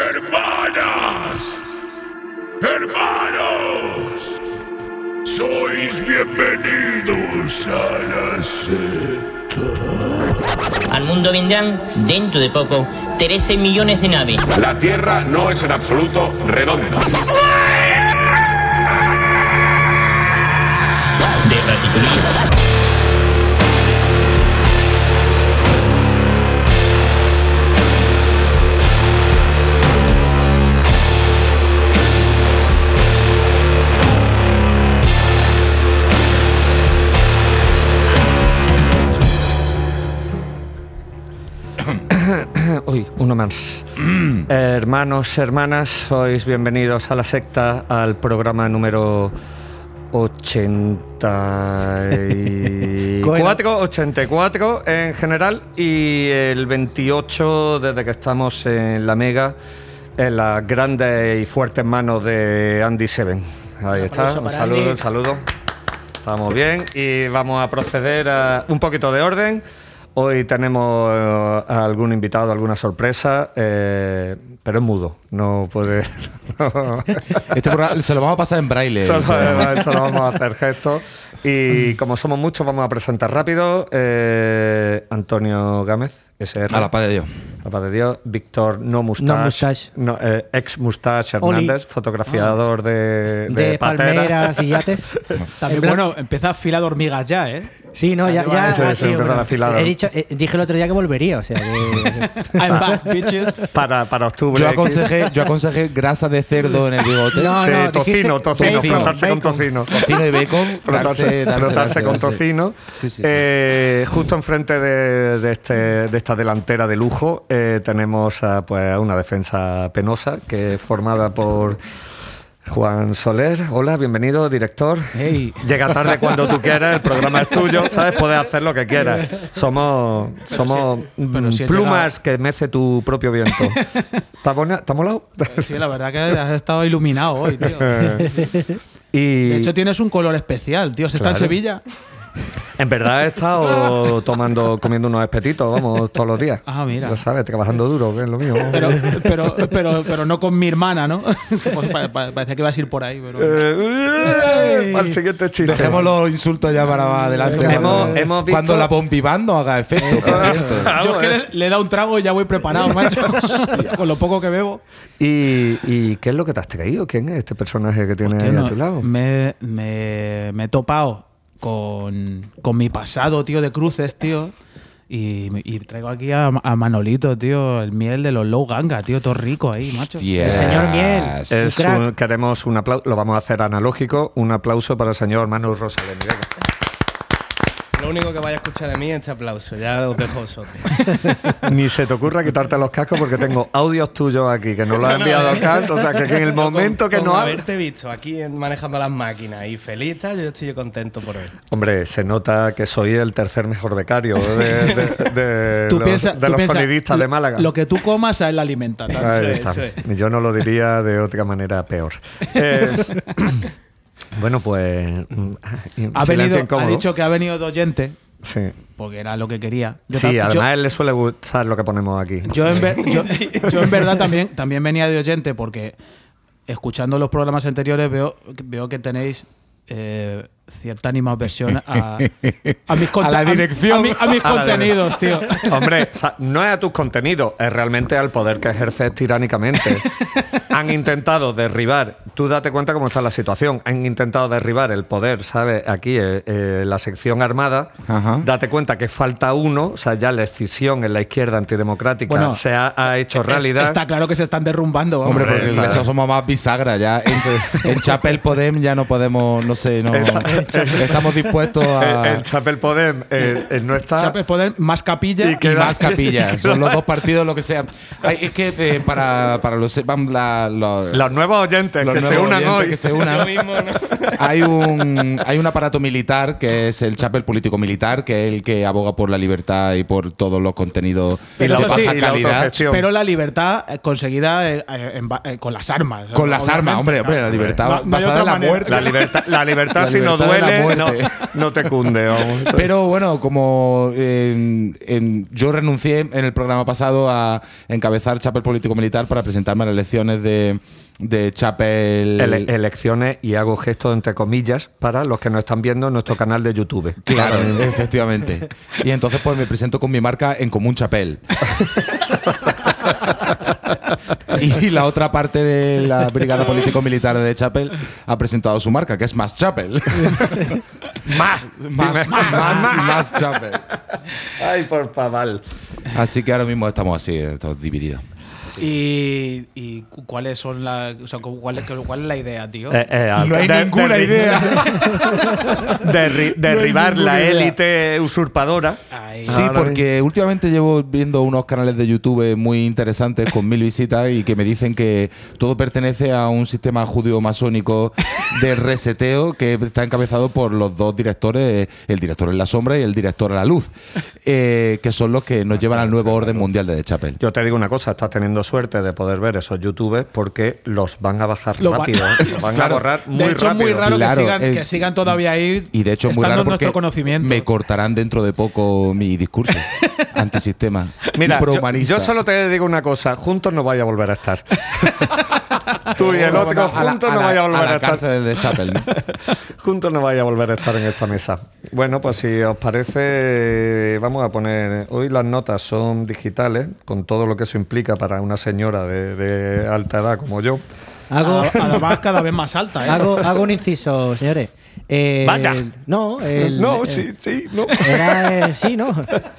Hermanas, hermanos, sois bienvenidos a la secta. Al mundo vendrán, dentro de poco, 13 millones de naves. La Tierra no es en absoluto redonda. De más. Hermanos, hermanas, sois bienvenidos a la secta, al programa número 84, 84 en general y el 28 desde que estamos en la Mega, en las grandes y fuertes manos de Andy Seven. Ahí está, un saludo, un saludo. Estamos bien y vamos a proceder a un poquito de orden. Hoy tenemos eh, a algún invitado, alguna sorpresa, eh, pero es mudo, no puede... Este programa se lo vamos a pasar en braille. Solo, solo vamos a hacer gestos. Y como somos muchos, vamos a presentar rápido. eh, Antonio Gámez, SR. A la paz de Dios. Paz de Dios. Víctor No Mustache. No Mustache. no, eh, ex Mustache Oli. Hernández, fotografiador de, de, de palmeras y yates. También, bueno, empieza fila de hormigas ya, ¿eh? Sí, no, ya, ya Eso, eso, sí, bueno, he dicho, eh, dije el otro día que volvería, o sea que I'm back, bitches. Para, para octubre. Yo aconsejé, yo aconsejé grasa de cerdo en el bigote. No, Sí, no, tocino, tocino, bacon, frotarse con tocino. Tocino y bacon. frotarse, darse- darse- frotarse darse- con darse. tocino. Sí, sí, sí. Eh, justo enfrente de, de este, de esta delantera de lujo eh, tenemos a, pues, a una defensa penosa que es formada por Juan Soler. Hola, bienvenido, director. Hey. Llega tarde cuando tú quieras, el programa es tuyo, ¿sabes? Puedes hacer lo que quieras. Somos, somos si- mm, si plumas que mece tu propio viento. ¿Te ha bona- te ha molado? Sí, la verdad que has estado iluminado hoy, tío. Y De hecho, tienes un color especial, tío. Se está en. Sevilla. En verdad he estado tomando, comiendo unos espetitos, vamos, todos los días. Ah, mira. Ya sabes, trabajando duro, que es lo mío. Pero, pero, pero, pero no con mi hermana, ¿no? Pues pa- pa- parece que vas a ir por ahí, pero. Eh, para el siguiente chiste. Dejemos los insultos ya para más adelante. Hemos- cuando, hemos visto- cuando la bombiván no haga efecto. por cierto. Yo es que le, le he dado un trago y ya voy preparado, macho. con lo poco que bebo. ¿Y, y qué es lo que te has traído? ¿Quién es este personaje que tienes Hostia, ahí a tu lado? me, me, me he topado con, con mi pasado, tío, de cruces, tío. Y, y traigo aquí a, a Manolito, tío, el miel de los Low Ganga, tío, todo rico ahí, macho. El señor Miel. Es un- queremos un aplauso, lo vamos a hacer analógico, un aplauso para el señor Manu Rosalén. Lo único que vaya a escuchar de mí es este aplauso. Ya os dejo vosotros. Ni se te ocurra quitarte los cascos porque tengo audios tuyos aquí que nos lo ha enviado Kant. O sea, que en el momento que Con no ha... haberte visto aquí manejando las máquinas y feliz, tal, yo estoy contento por él. Hombre, se nota que soy el tercer mejor becario de, de- de Tú los, piensa- de tú los piensa, sonidistas de lo- Málaga. Lo que tú comas a él la alimenta. Ahí está. Yo no lo diría de otra manera peor. Eh, bueno, pues. mm, Ha, venido, ha dicho que ha venido de oyente, Sí, porque era lo que quería. Yo sí yo- además a él le suele gustar lo que ponemos aquí. Yo en, ver- yo- yo en verdad también, también venía de oyente porque escuchando los programas anteriores veo, veo que tenéis eh, cierta animadversión a, a mis, A la dirección. a mi- a mis contenidos, tío. Hombre, no es a tus contenidos, es realmente al poder que ejerces tiránicamente. Han intentado derribar, tú date cuenta cómo está la situación, han intentado derribar el poder, ¿sabes? Aquí, eh, eh, la sección armada, Ajá. date cuenta que falta uno, o sea, ya la escisión en la izquierda antidemocrática Bueno, se ha, ha hecho realidad. Está claro que se están derrumbando. vamos. Hombre, porque claro. eso somos más bisagra ya. En, en Chapel Podem ya no podemos, no sé, no estamos dispuestos a el Chapel Podem eh, no está. Chapes poder más capilla. Y más capillas. Son los dos partidos, lo que sea. Ay, es que eh, para, para los, vamos, la- lo- Los nuevos oyentes los que se unan oyentes hoy. que se unan. Hay un hay un aparato militar que es el Chapel político militar que es el que aboga por la libertad y por todos los contenidos Pero de sí, baja y la calidad autogestión. pero la libertad eh, conseguida eh, en con las armas. con las armas hombre hombre la libertad No- no basada en la manera. muerte La libertad, la libertad La la duele, no, te cunde. vamos. Pero bueno, como en- yo renuncié en el programa pasado a encabezar Chapel Político Militar para presentarme a las elecciones de, de Chapel. Ele- elecciones y hago gestos entre comillas para los que nos están viendo en nuestro canal de YouTube. Claro, efectivamente. Y entonces pues me presento con mi marca en Común Chapel. y la otra parte de la Brigada Político Militar de Chapel ha presentado su marca, que es Más Chapel. ¡Más! más, más y más Chapel. ¡Ay, por paval! Así que ahora mismo estamos así, estamos divididos. ¿Y, y cu- cuáles son las. O sea, cu- ¿cuál, es, cuál es la idea, tío? Eh, eh, No hay de- ninguna idea. derri- derribar la élite usurpadora. Sí, porque últimamente llevo viendo unos canales de YouTube muy interesantes con mil visitas y que me dicen que todo pertenece a un sistema judío-masónico de reseteo que está encabezado por los dos directores, el director en la sombra y el director a la luz, eh, que son los que nos llevan al nuevo orden mundial de The Chapel. Yo te digo una cosa, estás teniendo suerte de poder ver esos youtubers porque los van a bajar Lo van- rápido. ¿eh? Los van Claro. a borrar muy de hecho, rápido. es muy raro Claro, que, sigan, eh, que sigan todavía ahí. Y de hecho es muy estando raro en nuestro porque conocimiento. me cortarán dentro de poco mi discurso antisistema. Mira, yo, yo solo te digo una cosa, juntos no vaya a volver a estar. Tú y el otro juntos a no la- vaya a volver a, estar. cárcel de Chapel. ¿no? Juntos no vaya a volver a estar en esta mesa. Bueno, pues si os parece, vamos a poner. Hoy las notas son digitales, con todo lo que eso implica para una señora de, de alta edad como yo. Hago, Además, cada vez más alta, ¿eh? hago, hago un inciso, señores. Eh, Vaya. No, el, no, el- sí, sí, no. Era, sí, ¿no?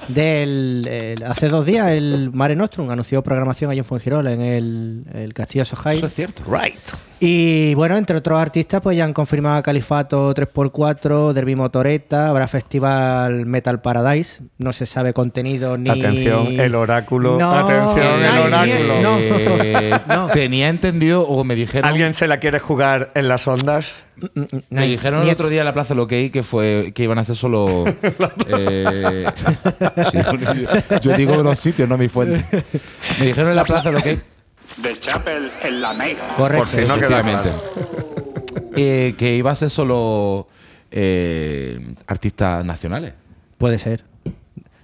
Del, el- hace dos días el Mare Nostrum anunció programación allí en Fuengirola, en el, el Castillo Sojai. Eso es cierto. Right. Y bueno, entre otros artistas, pues ya han confirmado Califato 3x4, Derby Motoreta, habrá festival Metal Paradise, no se sabe contenido ni. Atención, el oráculo. No, Atención, el oráculo. no. Eh, No. Tenía entendido o me dijeron. ¿Alguien se la quiere jugar en las ondas? Me dijeron el otro día en la Plaza Loquei que fue que iban a ser solo. eh, sí, yo digo los sitios, no mi fuente. Me dijeron en la Plaza Loquei. De Chapel en la Mega. Correcto. Por si no queda eh, que iba a ser solo eh, artistas nacionales. Puede ser.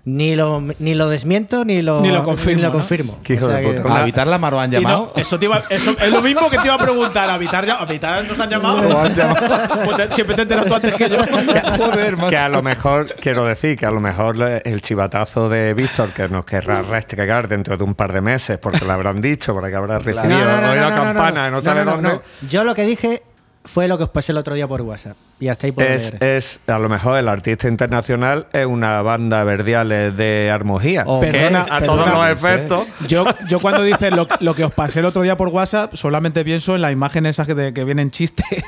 Ni lo, ni lo desmiento ni lo, Ni lo confirmo, ni lo ¿no? confirmo. Que-. ¿A la Mar han no, llamado? eso, te iba- eso es lo mismo que te iba a preguntar. ¿Habitar, ya, ¿Habitar nos han llamado? Lo han llamado. Pues te- siempre te enteras tú antes que yo. Joder, macho. Que a lo mejor, quiero decir, que a lo mejor el chivatazo de Víctor, que nos querrá restregar dentro de un par de meses, porque le habrán dicho, porque habrá recibido No, no, no, no, no, campana, no, no, sabe no, no, dónde. no. Yo lo que dije fue lo que os pasé el otro día por WhatsApp. Y hasta ahí puedo Es, leer. es, a lo mejor el artista internacional es una banda verdiales de Armogía. Oh, que perdona, a perdona, todos los efectos. Yo, yo cuando dices lo, lo que os pasé el otro día por WhatsApp, solamente pienso en la imagen esa que, de- que vienen chistes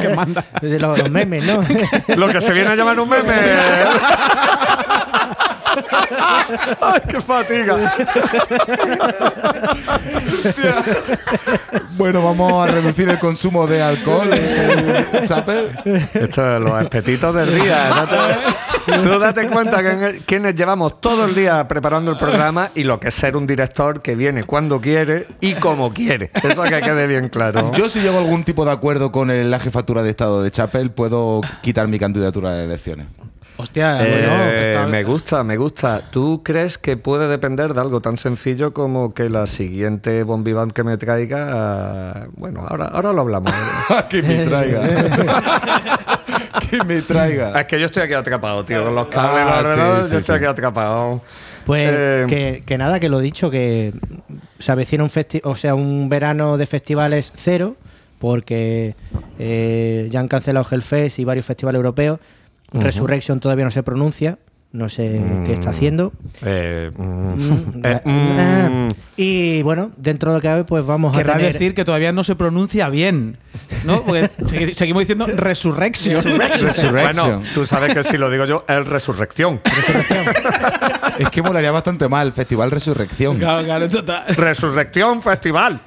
que manda. Los, los memes, ¿no? Lo que se viene a llamar un meme. ¡Ay, qué fatiga! Bueno, vamos a reducir el consumo de alcohol. eh, Chapel. Esto es los espetitos del día. ¿no te- Tú date cuenta que en- quienes llevamos todo el día preparando el programa y lo que es ser un director que viene cuando quiere y como quiere. Eso que quede bien claro. Yo si llego a algún tipo de acuerdo con el- la jefatura de Estado de Chapel, puedo quitar mi candidatura a las elecciones. Hostia, Eh, bueno, está- me gusta, me gusta. ¿Tú crees que puede depender de algo tan sencillo como que la siguiente bombivant que me traiga... Bueno, ahora, ahora lo hablamos. que me traiga. que me traiga. es que yo estoy aquí atrapado, tío. Con los cables Ah, ordenador, sí, yo sí, estoy sí. aquí atrapado. Pues Eh, que, que nada, que lo dicho, que se avecina un festi o sea, un verano de festivales cero, porque eh, ya han cancelado Hellfest y varios festivales europeos. Resurrection todavía no se pronuncia, no sé qué está haciendo. Eh, mm, Mm, eh, ah, mm. Y bueno, dentro de lo que cabe, pues vamos a tener. decir que todavía no se pronuncia bien, ¿no? Porque segui- seguimos diciendo. Resurrection. Bueno, tú sabes que si lo digo yo, es resurrección. Es que molaría bastante mal, Festival Resurrección. Claro, claro, total. resurrección Festival.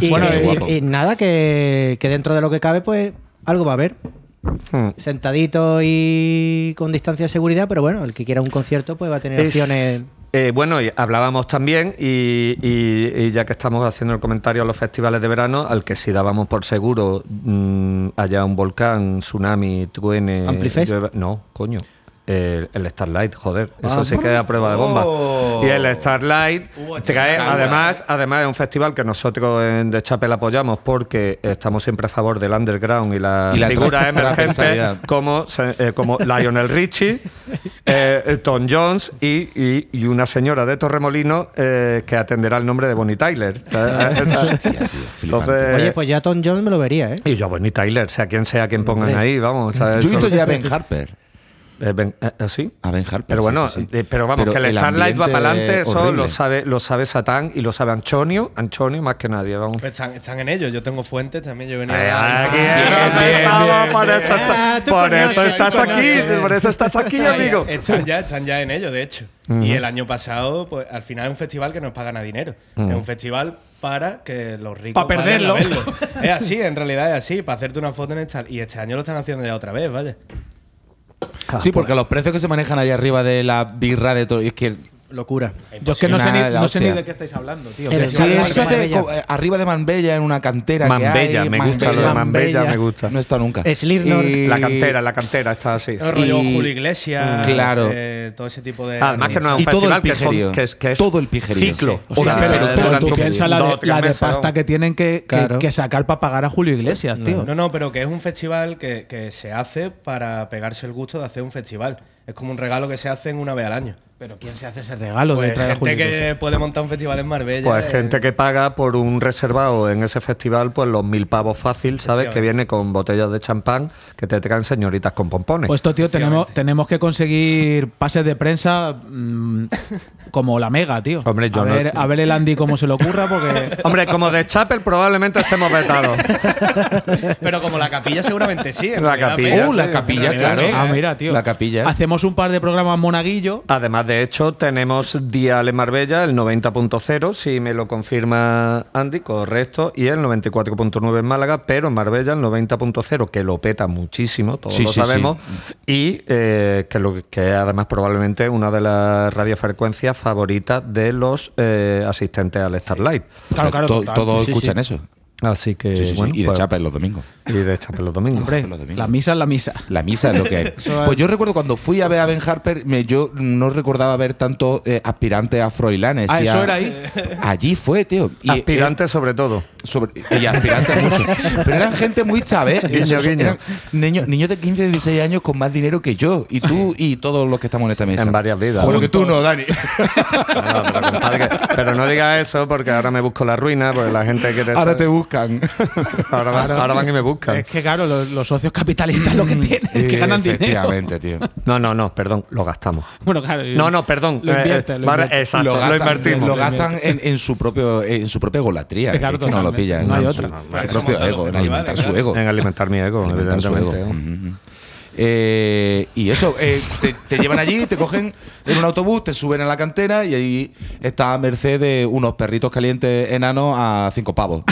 Y, Bueno, y- guapo. y nada, que, que dentro de lo que cabe, pues algo va a haber. Hmm. Sentadito y con distancia de seguridad, pero bueno, el que quiera un concierto, pues va a tener Es- opciones. Eh, bueno, y hablábamos también, y, y- y ya que estamos haciendo el comentario a los festivales de verano, al que si dábamos por seguro mm, haya un volcán, tsunami, truene. ¿Amplifest? llueva- No, coño. El, el Starlight, joder, eso sí que es a prueba de bomba. Y el Starlight trae, además, además es un festival que nosotros en The Chapel apoyamos porque estamos siempre a favor del underground y las la figuras emergentes transversalidad. como, eh, como Lionel Richie, eh, Tom Jones y, y- y una señora de Torremolino eh, que atenderá el nombre de Bonnie Tyler. Entonces- Oye, pues ya Tom Jones me lo vería, ¿eh? y yo, Bonnie Tyler, sea quien sea quien pongan ahí, vamos. ¿sabes? Yo he visto ya a Ben Harper. Eh, ben- eh, eh, ¿Sí? A Ben Harper. Pero bueno, sí, sí. eh, pero vamos, que el, el Starlight va para adelante, eso lo sabe, lo sabe Satán y lo sabe Antonio, Antonio más que nadie, vamos. Pues están, están en ello. Yo tengo fuentes también. Yo he venido Ay, a- aquí, Bien, no, bien, estamos, bien, por bien. eso, está- Ah, por conoces, eso estás aquí, conoces. por eso estás aquí, amigo. Están ya, están ya en ello, de hecho. Y el año pasado, pues al final es un festival que nos pagan a dinero. Es un festival para que los ricos Pa' vayan a perderlo. verlo. es así, en realidad es así, para hacerte una foto en esta. Y este año lo están haciendo ya otra vez, Sí, porque los precios que se manejan ahí arriba de la birra de todo. Es que. Locura. Yo es que no sé, ni, no sé ni de qué estáis hablando, tío. El Sí, eso Marbella. eh, arriba de Marbella, en una cantera. que hay, me gusta lo de. Mambella, me gusta. No he estado nunca. Slipknot. Y- La cantera, la cantera está así. El rollo Y- Julio Iglesias. Claro. eh, todo ese tipo de. Además que no es un Y todo el festival pijerío. que es, que es Todo el pijerío. ciclo. Sí. O sea, sí, pero, pero pero todo tú el piensas la de, la pasta que tienen que, que- Claro. que sacar para pagar a Julio Iglesias, tío. No, no, pero que es un festival que, que se hace para pegarse el gusto de hacer un festival. Es como un regalo que se hace una vez al año. Pero ¿quién se hace ese regalo de Pues traer a Julio gente que puede montar un festival en Marbella. Pues eh, gente que paga por un reservado en ese festival, pues los mil pavos fácil, ¿sabes? Que viene con botellas de champán que te traen señoritas con pompones. Pues esto, tío, tenemos, tenemos que conseguir pases de prensa mm, como la mega, tío. Hombre, yo a, no- ver, a ver el Andy cómo se le ocurra, porque. Hombre, como de Chapel probablemente estemos vetados. Pero como la capilla seguramente sí. La capilla, Uh, la capilla, claro. ah, mira, tío. La capilla. Hacemos un par de programas monaguillo. Además, de hecho, tenemos Dial en Marbella, el 90.0, si me lo confirma Andy, correcto, y el 94.9 en Málaga, pero en Marbella el 90.0, que lo peta muchísimo, todos Sí, lo sí, sí. sabemos, y eh, que, lo, que es además probablemente una de las radiofrecuencias favoritas de los eh, asistentes al Starlight. Claro, claro, To- total. Todos Sí, sí. escuchan eso. Así que, Sí, sí, sí. bueno, y de pues- Chapel los domingos. y de los domingos. Hombre, los domingos. la misa es la misa. La misa es lo que hay. Pues yo recuerdo cuando fui a ver a Ben Harper, me, yo no recordaba ver tanto eh, aspirantes a Froilanes. Ah, y eso a- era ahí. Allí fue, tío. Y, eh, Aspirantes sobre todo. sobre- y aspirantes mucho. Pero eran gente muy chave. Guiño, guiño. Eran niños, niños de 15, 16 años con más dinero que yo. Y tú y todos los que estamos en esta mesa. En varias vidas. Bueno, que tú no, Dani. No, pero, compadre, pero no digas eso porque ahora me busco la ruina, porque la gente quiere Ahora saber- te buscan. ahora, van- ahora van y me buscan. Es que, claro, los, los socios capitalistas lo que tienen es que ganan dinero. Efectivamente, tío. No, no, no, perdón, lo gastamos. Bueno, claro. No, no, perdón. Lo eh, invierten, eh, lo invierten. Exacto, lo, gastan, invertimos. lo gastan en, en su propio en su propia golatría. Claro, es que no lo pillan. No hay en otra. Su, Para su propio ego, en alimentar su ego. En alimentar mi ego, Alimentar su ego. evidentemente. Eh, y eso, eh, te, te llevan allí, te cogen en un autobús, te suben a la cantera y ahí está a merced de unos perritos calientes enanos a cinco pavos.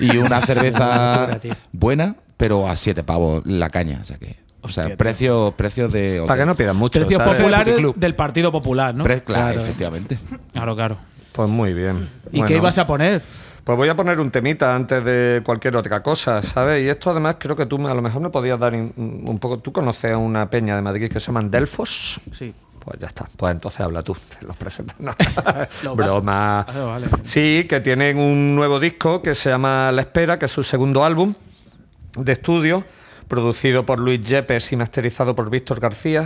Y una cerveza buena, pero a siete pavos la caña. O sea, que, o sea precios, precios de. Para que no pidan mucho. Precios populares del Partido Popular, ¿no? Pre- claro, Claro. efectivamente. Claro, claro. Pues muy bien. ¿Y Bueno, qué ibas a poner? Pues voy a poner un temita antes de cualquier otra cosa, ¿sabes? Y esto además creo que tú me- a lo mejor me podías dar in- un poco. ¿Tú conoces a una peña de Madrid que se llaman Delfos? Sí. Pues ya está. Pues entonces habla tú, te los presentas. No. Lo Broma. Ah, vale. Sí, que tienen un nuevo disco que se llama La Espera, que es su segundo álbum de estudio, producido por Luis Yepes y masterizado por Víctor García,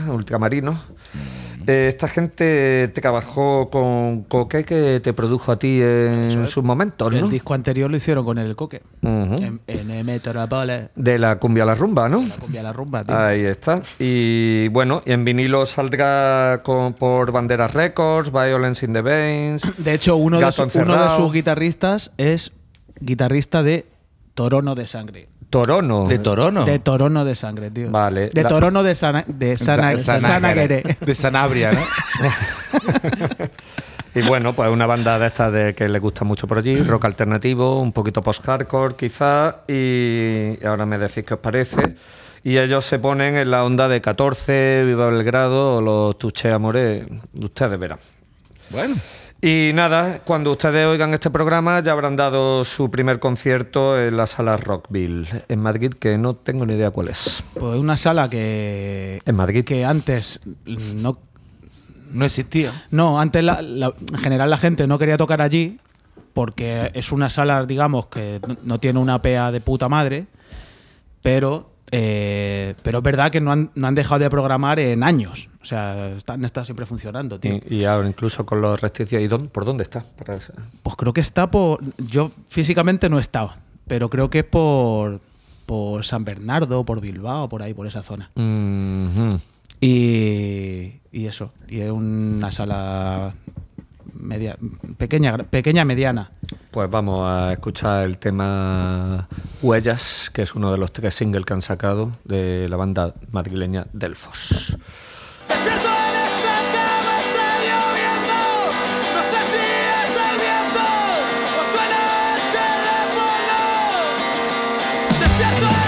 Eh, esta gente trabajó con Coque, que te produjo a ti en sus momentos, ¿no? El disco anterior lo hicieron con el coque. En, en Metrópolis. De la cumbia a la rumba, ¿no? La cumbia a la rumba, tío. Ahí está. Y bueno, y en vinilo saldrá con, por Banderas Records, Violence in the Veins. De hecho, uno de, su- uno de sus guitarristas es guitarrista de Torono de Sangre. Torono. De Torono. De Torono de Sangre, tío. Vale. De La- Torono de, Sana, de Sana. De Sanabria, ¿no? Y bueno, pues una banda de estas de que le gusta mucho por allí, rock alternativo, un poquito post-hardcore quizás, y ahora me decís qué os parece. Y ellos se ponen en la onda de 14, Viva Belgrado o los Tuche Amores, ustedes verán. Bueno. Y nada, cuando ustedes oigan este programa ya habrán dado su primer concierto en la sala Rockville en Madrid, que no tengo ni idea cuál es. Pues una sala que. En Madrid. Que antes no. No existía. No, antes la- la- en general la gente no quería tocar allí porque es una sala, digamos, que no- no tiene una PA de puta madre, pero, eh, pero es verdad que no han, no han dejado de programar en años. O sea, están, está siempre funcionando, tío. Y, y ahora incluso con los restricciones. ¿Y dónde- por dónde está? Para- Pues creo que está por. Yo físicamente no he estado, pero creo que es por, por San Bernardo, por Bilbao, por ahí, por esa zona. Y, y eso, y es una sala media, pequeña, pequeña mediana. Pues vamos a escuchar el tema Huellas, que es uno de los tres singles que han sacado de la banda madrileña Delfos. Despierto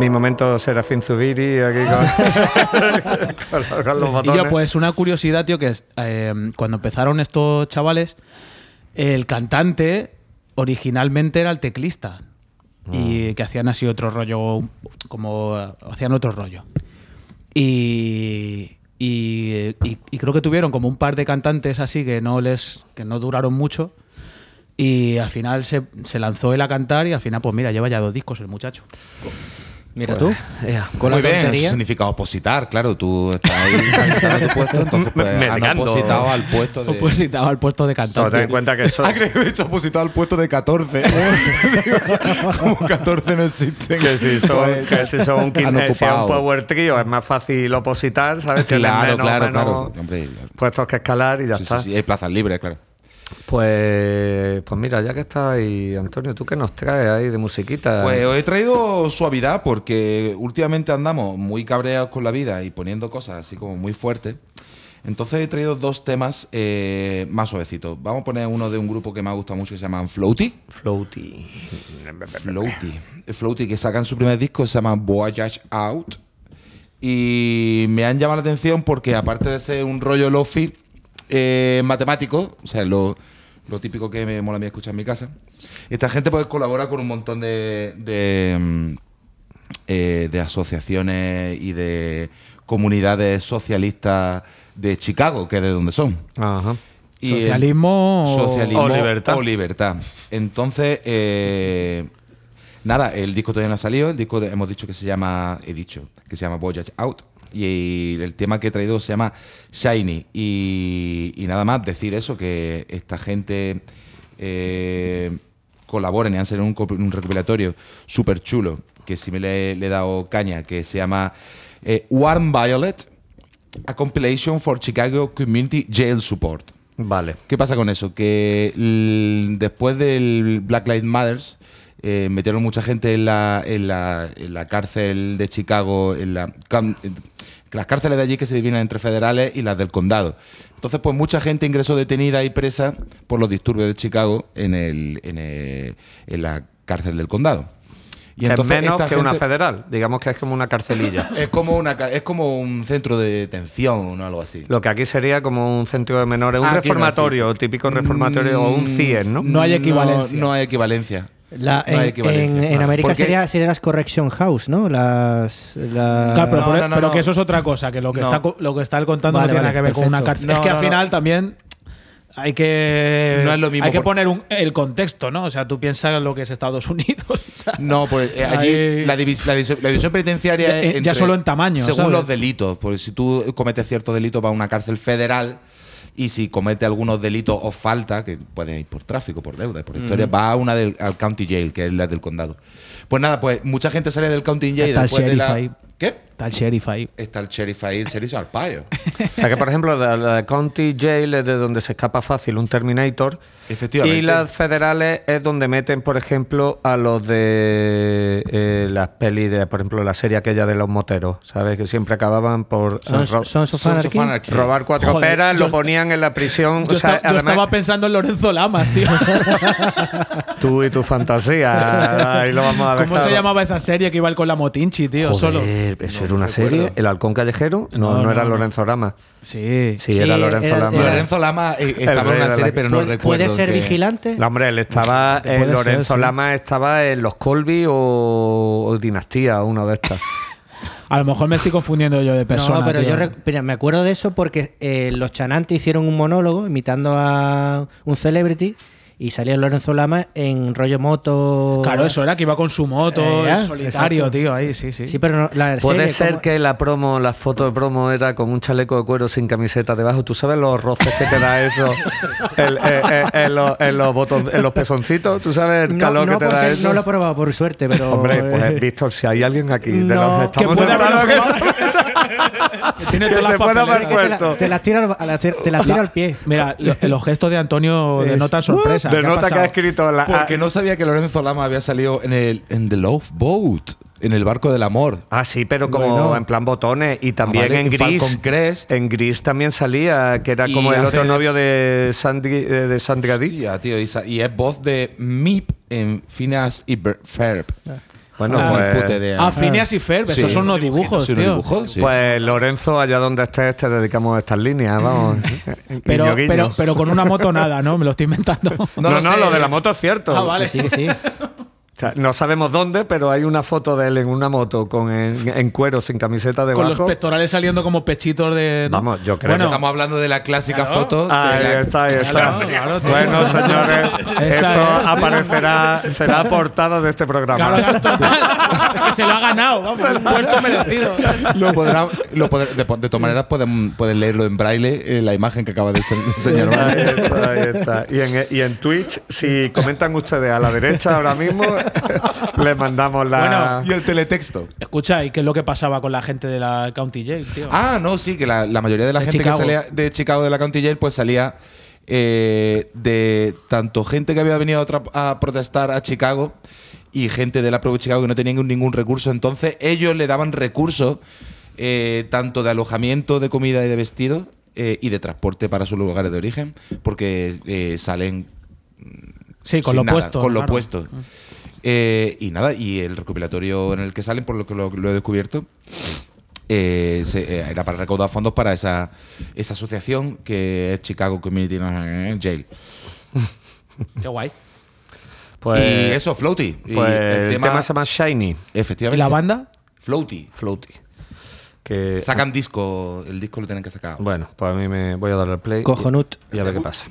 Mi momento Serafín Zubiri aquí con, con- con los Y botones. yo, pues, una curiosidad, tío, que es, eh, cuando empezaron estos chavales, el cantante originalmente era el teclista. Y que hacían así otro rollo, como hacían otro rollo. Y, y, y- y creo que tuvieron como un par de cantantes así que no les que no duraron mucho. Y al final se, se lanzó él a cantar y al final, pues mira, lleva ya dos discos el muchacho. Mira tú. Ea. Con Muy la bien, eso significa opositar, claro. Tú estás ahí en tu puesto, entonces pues, han Mendigando. opositado al puesto de. Pues estaba al puesto de Solo cantante. ten en cuenta que eso, que he hecho opositado al puesto de 14. Como 14 no existen. que si son, Pues, que si son un, han quintet, si es un power trío es más fácil opositar, ¿sabes? Claro, menos- claro, menos claro. Hombre, claro. puestos que escalar y ya Sí, sí, está. sí, hay plazas libres, claro. Pues, pues mira, ya que estás ahí, Antonio, ¿tú qué nos traes ahí de musiquita? Pues os he traído suavidad porque últimamente andamos muy cabreados con la vida y poniendo cosas así como muy fuertes. Entonces he traído dos temas eh, más suavecitos. Vamos a poner uno de un grupo que me ha gustado mucho que se llaman Floaty. Floaty. Floaty. Floaty, que sacan su primer disco, se llama Voyage Out. Y me han llamado la atención porque, aparte de ser un rollo lofi eh, matemático, o sea, lo, lo típico que me mola a mí escuchar en mi casa, esta gente pues colabora con un montón de, de, mm, eh, de asociaciones y de comunidades socialistas de Chicago, que es de donde son. Ajá. Y el- Socialismo o- socialismo o libertad. o libertad. Entonces, eh, nada, el disco todavía no ha salido. El disco de- hemos dicho que se llama, he dicho, que se llama Voyage Out. Y el tema que he traído se llama Shiny. Y, y nada más decir eso, que esta gente eh, colaboren y han salido un, un recopilatorio súper chulo, que si me le, le he dado caña, que se llama eh, Warm Violet, a compilation for Chicago Community Jail Support. Vale. ¿Qué pasa con eso? Que después del Black Lives Matters eh, metieron mucha gente en la, en, la, en la cárcel de Chicago, en la, las cárceles de allí que se dividen entre federales y las del condado. Entonces, pues mucha gente ingresó detenida y presa por los disturbios de Chicago en, el, en, el- en la cárcel del condado. Y que es menos que una federal. Digamos que es como una carcelilla. Es como, una, es como un centro de detención o algo así. Lo que aquí sería como un centro de menores, un Ah, aquí no reformatorio, existe. típico reformatorio o un CIE, ¿no? No hay equivalencia. No, no hay equivalencia. La- No hay en, equivalencia. en- en América porque- sería, sería las Correction House, ¿no? Las. la- Claro, pero, No, por- no, no, pero no. que eso es otra cosa, que lo que, No. está, co- lo que está él contando Vale, no tiene vale, nada que ver con una cárcel. es que no, al no. final también hay que, No es lo mismo hay que por- poner un- el contexto, ¿no? O sea, tú piensas lo que es Estados Unidos. o sea, No, pues eh, allí la, divis- la división, la división penitenciaria Ya- es eh, ya solo en tamaño, Según ¿sabes? los delitos, porque si tú cometes ciertos delitos vas a una cárcel federal y si cometes algunos delitos o falta, que pueden ir por tráfico, por deuda, por historia, va a una del al county jail, que es la del condado. Pues nada, pues mucha gente sale del county jail el después de la... ahí. ¿Qué? Está el sheriff ahí. Está el sheriff ahí, el sheriff Arpaio. O sea que, por ejemplo, la, la County Jail es de donde se escapa fácil un Terminator. Efectivamente. Y las federales es donde meten, por ejemplo, a los de eh, las pelis de, por ejemplo, la serie aquella de los moteros, ¿sabes? Que siempre acababan por Sons- ro-. Anarchy. robar cuatro Joder, peras, lo ponían en la prisión. Yo, o sea, yo además, estaba pensando en Lorenzo Lamas, tío. tú y tu fantasía. Ahí lo vamos a ¿Cómo dejar. se llamaba esa serie que iba con la motinchi, tío? Solo. ¿Eso era una serie? ¿El halcón callejero? No, no, No, era no. Lorenzo Rama. Sí. Sí, Sí, era Lorenzo era- Lama. era- Lorenzo Lama eh, estaba en una serie, pero no ¿Puede, recuerdo. puede ser que- vigilante? No, hombre, él estaba. Eh, ser, Lorenzo sí. Lama estaba en los Colby o, o Dinastía, uno de estas. A lo mejor me estoy confundiendo yo de persona. no, pero tío. yo mira, me acuerdo de eso porque eh, los Chanantes hicieron un monólogo imitando a un celebrity y salía Lorenzo Lama en rollo moto. Claro, eso era que iba con su moto, Eh, ya, en solitario, exacto. tío, ahí, sí, sí. Sí, pero no, la Puede serie, ser ¿cómo? que la promo, la foto de promo era con un chaleco de cuero sin camiseta debajo. ¿Tú sabes los roces que te da eso El- eh, eh, en, los, en los boton- en los pezoncitos? ¿Tú sabes el calor no, que te da eso? no lo he probado por suerte, pero. Hombre, pues eh, Víctor, si hay alguien aquí de No, los que estamos que-. Que tiene que todas se las pueda haber puesto. te las tiro al, a la- te las tiro al pie. Mira, lo- los gestos de Antonio denotan sorpresa. ¿Qué ha Denota que ha pasado? escrito la. Porque no sabía que Lorenzo Lama había salido en el en The Love Boat, en el barco del amor. Ah, sí, pero como Bueno. en plan botones. Y también Ah, vale, en Gris. Falcon Crest. En Gris también salía, que era Y como el hace otro novio de Sandy, eh, de Sandra Dee. Hostia, tío, y, sa- y es voz de Meep en Phineas y Ferb. Bueno, Ah, pues. puta idea. Ah, Phineas y Ferb, Sí. esos son unos dibujos, tío. unos dibujos, sí. Pues Lorenzo, allá donde estés, te dedicamos a estas líneas, vamos. Pero, Guiño, guiño. pero, pero con una moto nada, ¿no? Me lo estoy inventando. No, no, lo de la moto es cierto. Ah, vale. Que sí, que sí. Sea, no sabemos dónde, pero hay una foto de él en una moto con en, en cuero, sin camiseta debajo. Con los pectorales saliendo como pechitos de. ¿no? Vamos, yo creo Bueno, Estamos hablando de la clásica Claro. foto. de Ahí la- está, ahí está. Claro, claro, tío. bueno, señores, esto es. aparecerá, será portada de este programa. Total. que se lo ha ganado, vamos, un puesto merecido. Lo podrán, lo poder- de, de todas maneras, pueden, pueden leerlo en braille, en la imagen que acaba de ense- enseñar. Ahí está, ahí está. Y en, y en Twitch, si comentan ustedes a la derecha ahora mismo, les mandamos la. Bueno, y el teletexto. Escucha, ¿y qué es lo que pasaba con la gente de la County Jail, tío? Ah, no, sí, que la, la mayoría de la De gente Chicago. que salía de Chicago de la County Jail, pues salía eh, de tanto gente que había venido a, a protestar a Chicago y gente de la propia Chicago que no tenían ningún recurso. Entonces ellos le daban recursos eh, tanto de alojamiento, de comida y de vestido eh, y de transporte para sus lugares de origen, porque eh, salen Sí, con sin lo nada, puesto. Con lo claro. puesto. Eh, y nada, y el recopilatorio en el que salen, por lo que lo, lo he descubierto, eh, se- eh, era para recaudar fondos para esa, esa asociación que es Chicago Community Jail. Qué guay. Pues, y eso, Floaty. Y Pues el, tema, se llama Shiny, ¿Y Efectivamente. la banda? Floaty. Floaty. Que, Sacan disco, el disco lo tienen que sacar. Bueno, pues a mí me voy a dar el play. y- Cojonut. Y a ver qué pasa.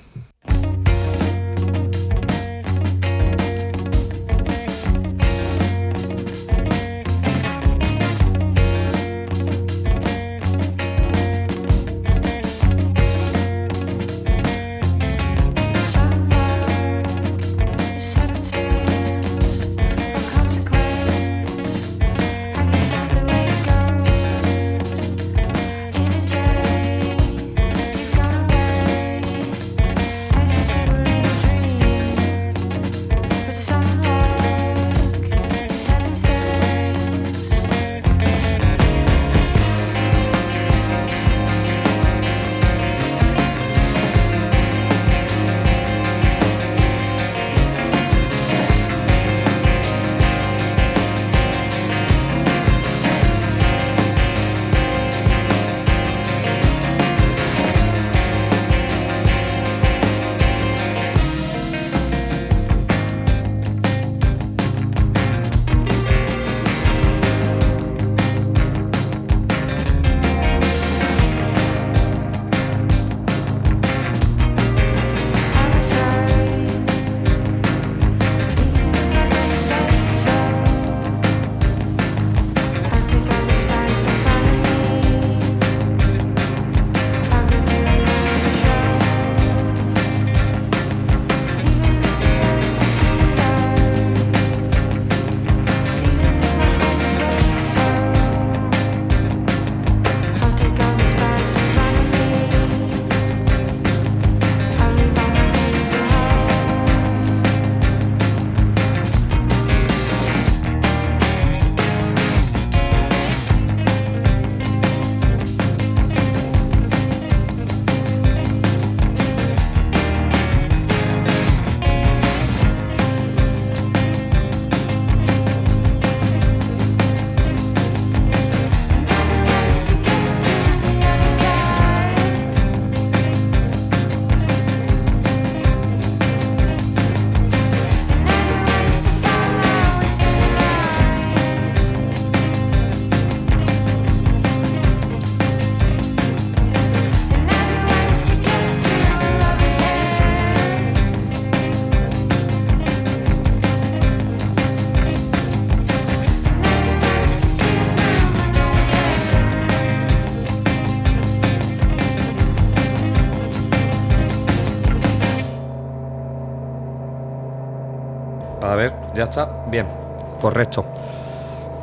Correcto.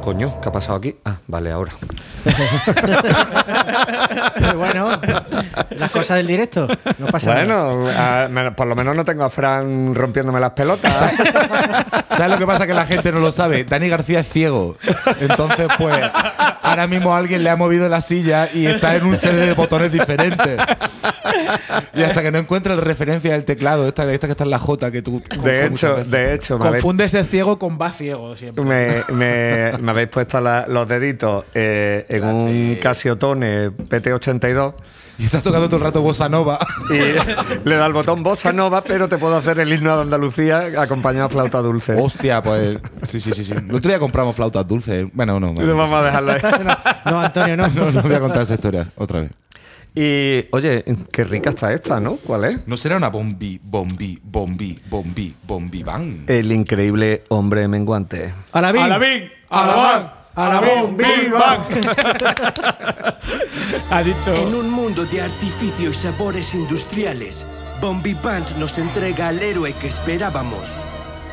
Coño, ¿qué ha pasado aquí? Ah, vale, ahora. Pero bueno, las cosas del directo. No pasa nada. Bueno, a- me- por lo menos no tengo a Fran rompiéndome las pelotas. ¿Sabes lo que pasa? Que la gente no lo sabe. Dani García es ciego. Entonces, pues, ahora mismo alguien le ha movido la silla y está en un serie de botones diferentes. Y hasta que no encuentre la referencia del teclado, esta, esta que está en la J que tú. De confundes hecho, de hecho, me habéis, Confunde ese ciego con va ciego siempre. me, me- me habéis puesto la- los deditos eh, en un Casiotone PT82 Y estás tocando todo el rato bossa nova. y le da el botón Bossa Nova, pero te puedo hacer el himno de Andalucía acompañado de flauta dulce. Hostia, pues. Sí, sí, sí, sí. El otro día compramos flautas dulces. Bueno, no. bueno. Vamos a dejarlo ahí. No, Antonio, no. No, no voy a contar esa historia otra vez. Y, oye, qué rica está esta, ¿no? ¿Cuál es? ¿No será una bombi, bombi, bombi, bombi, bombi, van? El increíble hombre menguante. A la ¡A la Big! ¡A la Bang! ¡A la Big! ¡Big Bang! ha dicho. En un mundo de artificio y sabores industriales, Bombi Band nos entrega al héroe que esperábamos.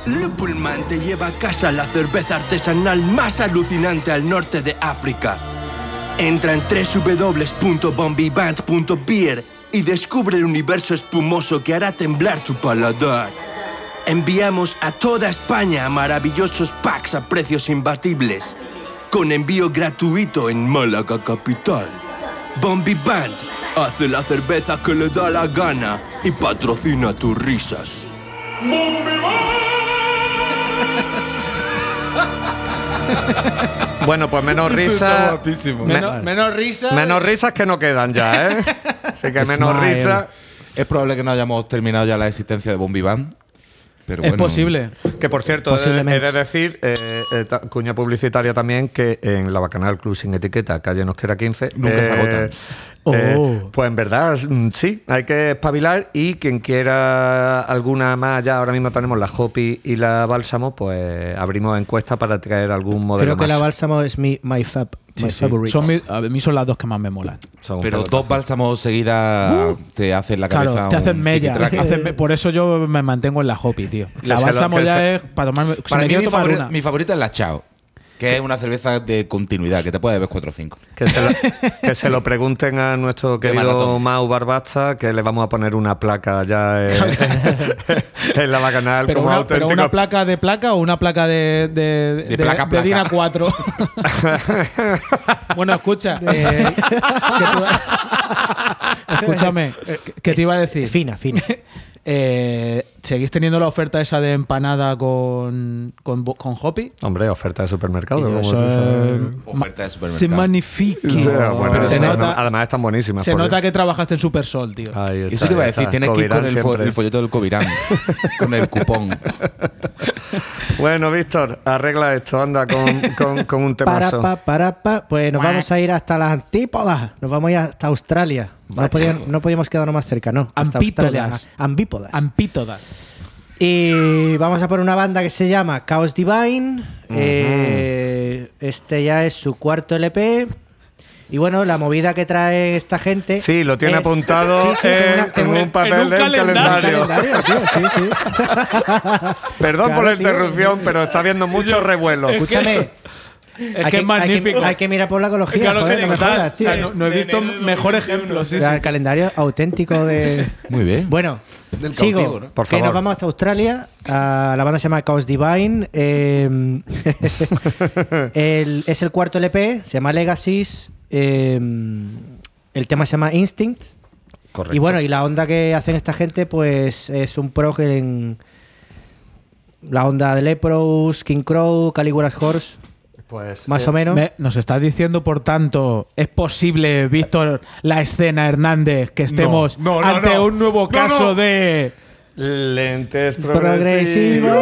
Lupulman te lleva a casa la cerveza artesanal más alucinante al norte de África. Entra en www.bombiband.beer y descubre el universo espumoso que hará temblar tu paladar. Enviamos a toda España maravillosos packs a precios imbatibles, con envío gratuito en Málaga Capital. Bombi Band hace la cerveza que le da la gana y patrocina tus risas. Bueno, pues menos risas. Menos, menos risa. Menos risas que no quedan ya, ¿eh? Así que menos Smile. risas. Es probable que no hayamos terminado ya la existencia de Bombi Band. Pero Es bueno, posible. Que por cierto, he de, Posiblemente. he de decir, eh, eh, ta- cuña publicitaria también, que en la Bacanal Club sin etiqueta, calle Nosquera 15. Nunca se agotan. Eh, Oh. pues en verdad, mm, sí, hay que espabilar y quien quiera alguna más, ya ahora mismo tenemos la Hopi y la Bálsamo, pues abrimos encuesta para traer algún modelo Creo que más. la bálsamo es mi my fab, my favorite. Son mi- a mí son las dos que más me molan. Son Pero dos bálsamos seguidas te hacen la cabeza Claro, te hacen mella. Hacen me- por eso yo me mantengo en la Hopi, tío. La bálsamo ya es para tomarme. Si Para me mí mi, tomar favori- una. mi favorita es la Chao, que es una cerveza de continuidad, que te puede beber 4 o 5. Que se, lo, que se lo pregunten a nuestro querido. Mau Barbasta, que le vamos a poner una placa ya eh, en la Bacanal Pero como una, pero una placa de placa o una placa de, de, De placa, placa. DIN A4. bueno, escucha. eh, que tú- escúchame, ¿qué- ¿qué te iba a decir? Fina, fina. Eh, ¿Seguís teniendo la oferta esa de empanada con, con, Hopi? Hombre, oferta de supermercado. Como eso es- Oferta de supermercado. bueno, se nota, además están buenísimas. se nota que trabajaste en Supersol, tío. Ahí está, Eso te iba a decir, tienes que ir con el, fo- siempre. el folleto del Covirán, con el cupón. Bueno, Víctor, arregla esto, anda con, con, con un Para temazo. pa, para pa. Pues nos vamos a ir hasta las antípodas. Nos vamos a ir hasta Australia. No, podían- no podíamos quedarnos más cerca, ¿no? Australia. Ambípodas. Ampítodas. Y vamos a por una banda que se llama Chaos Divine. Eh, este ya es su cuarto LP. Y bueno, la movida que trae esta gente. Sí, lo tiene es- apuntado Sí, en, una- un papel en un del calendario. calendario. calendario, tío, sí, sí. Perdón Claro, por la tío. interrupción, pero está habiendo mucho revuelo. Escúchame. Es hay que es magnífico. Hay que, hay que mirar por la ecología, Claro joder, que no me O tío. sea, no, no he visto mejor ejemplo. Sí, O sea, sí. el calendario auténtico de. Muy bien. Bueno, Del sigo. cautivo, ¿no? Por que favor. nos vamos hasta Australia. La banda se llama Chaos Divine. eh, el- es el cuarto LP, se llama Legacies. eh, el tema se llama Instinct. Correcto. Y bueno, y la onda que hacen esta gente, pues es un prog en la onda de Lepros, King Crow, Caligula's Horse, Pues, más eh, o menos. Me- nos estás diciendo, por tanto, ¿es posible, Víctor, la escena Hernández, que estemos No, no, no, ante no. un nuevo caso no. de. Lentes Progresivo.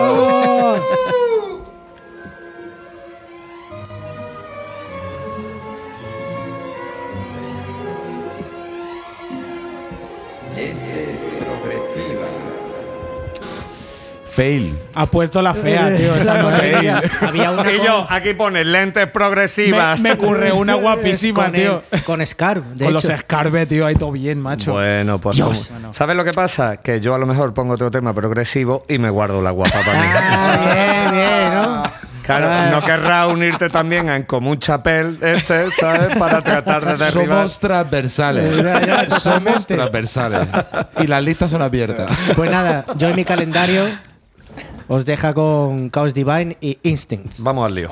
Fail. Ha puesto la fea, tío. Esa no Fail. era. Había una Y yo, aquí pone lentes progresivas. Me, me ocurre una guapísima, con, tío. el- con Scar, de Con hecho. los escarbes, tío, ahí todo bien, macho. Bueno, pues Dios. como- ¿sabes lo que pasa? Que yo a lo mejor pongo otro tema progresivo y me guardo la guapa para mí. Ah, bien, bien, ¿no? Claro, Ah. no querrás unirte también a En Común Chapel, este, ¿sabes? Para tratar de derribar. Somos transversales. Somos transversales. Y las listas son abiertas. Pues nada, yo en mi calendario os deja con Chaos Divine y Instincts. Vamos al lío.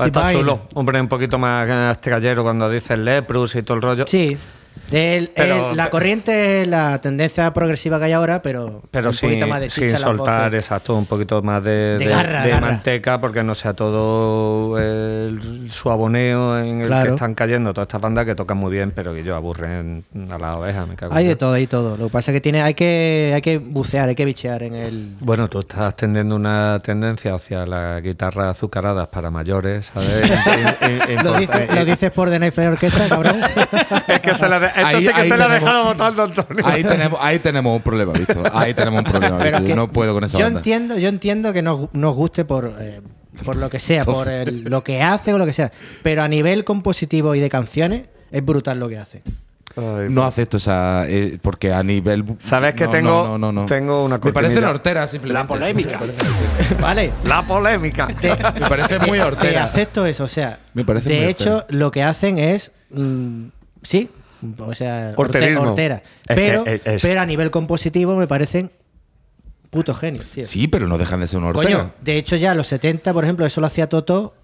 Está chulo. Hombre, un poquito más estrellero cuando dice Leprus y todo el rollo. Sí. El- Pero- el- la corriente, la tendencia progresiva que hay ahora, pero, Pero un poquito sin, más de sin chicha soltar, voces. exacto, un poquito más de, De de- garra, de garra. manteca, porque no sea todo el suaboneo en el Claro. que están cayendo todas estas bandas que tocan muy bien, pero que yo aburren a la oveja, me cago en Hay de todo, hay de todo. Lo que pasa es que tiene, hay que, hay que bucear, hay que bichear en el. Bueno, tú estás tendiendo una tendencia hacia las guitarras azucaradas para mayores, ¿sabes? En- en- en- Lo dices, lo dices por The Night Orquesta, cabrón. Es que se la de- esto Ahí- sí que ahí se la ha dejado votando Antonio. Ahí tenemos, ahí tenemos un problema, visto. Ahí tenemos un problema, Pero que No puedo con esa yo banda. entiendo, yo entiendo que nos, nos guste por, eh, por lo que sea, por el- lo que hace o lo que sea. Pero a nivel compositivo y de canciones, es brutal lo que hace. Ay, No acepto esa. eh, porque a nivel. ¿Sabes que No, tengo- no, no, no. tengo una Me parece cortinilla? hortera, simplemente. La polémica. ¿Vale? La polémica. Te, Me parece muy te hortera. acepto eso, o sea. Me parece de muy hecho, hortera. lo que hacen es. mm, sí, o sea, horte- Horterismo. hortera. Es que Pero, es- es- pero a nivel compositivo me parecen putos genios, tío. Sí, pero no dejan de ser una hortera. Coño, de hecho, ya a los 70, por ejemplo, eso lo hacía Toto.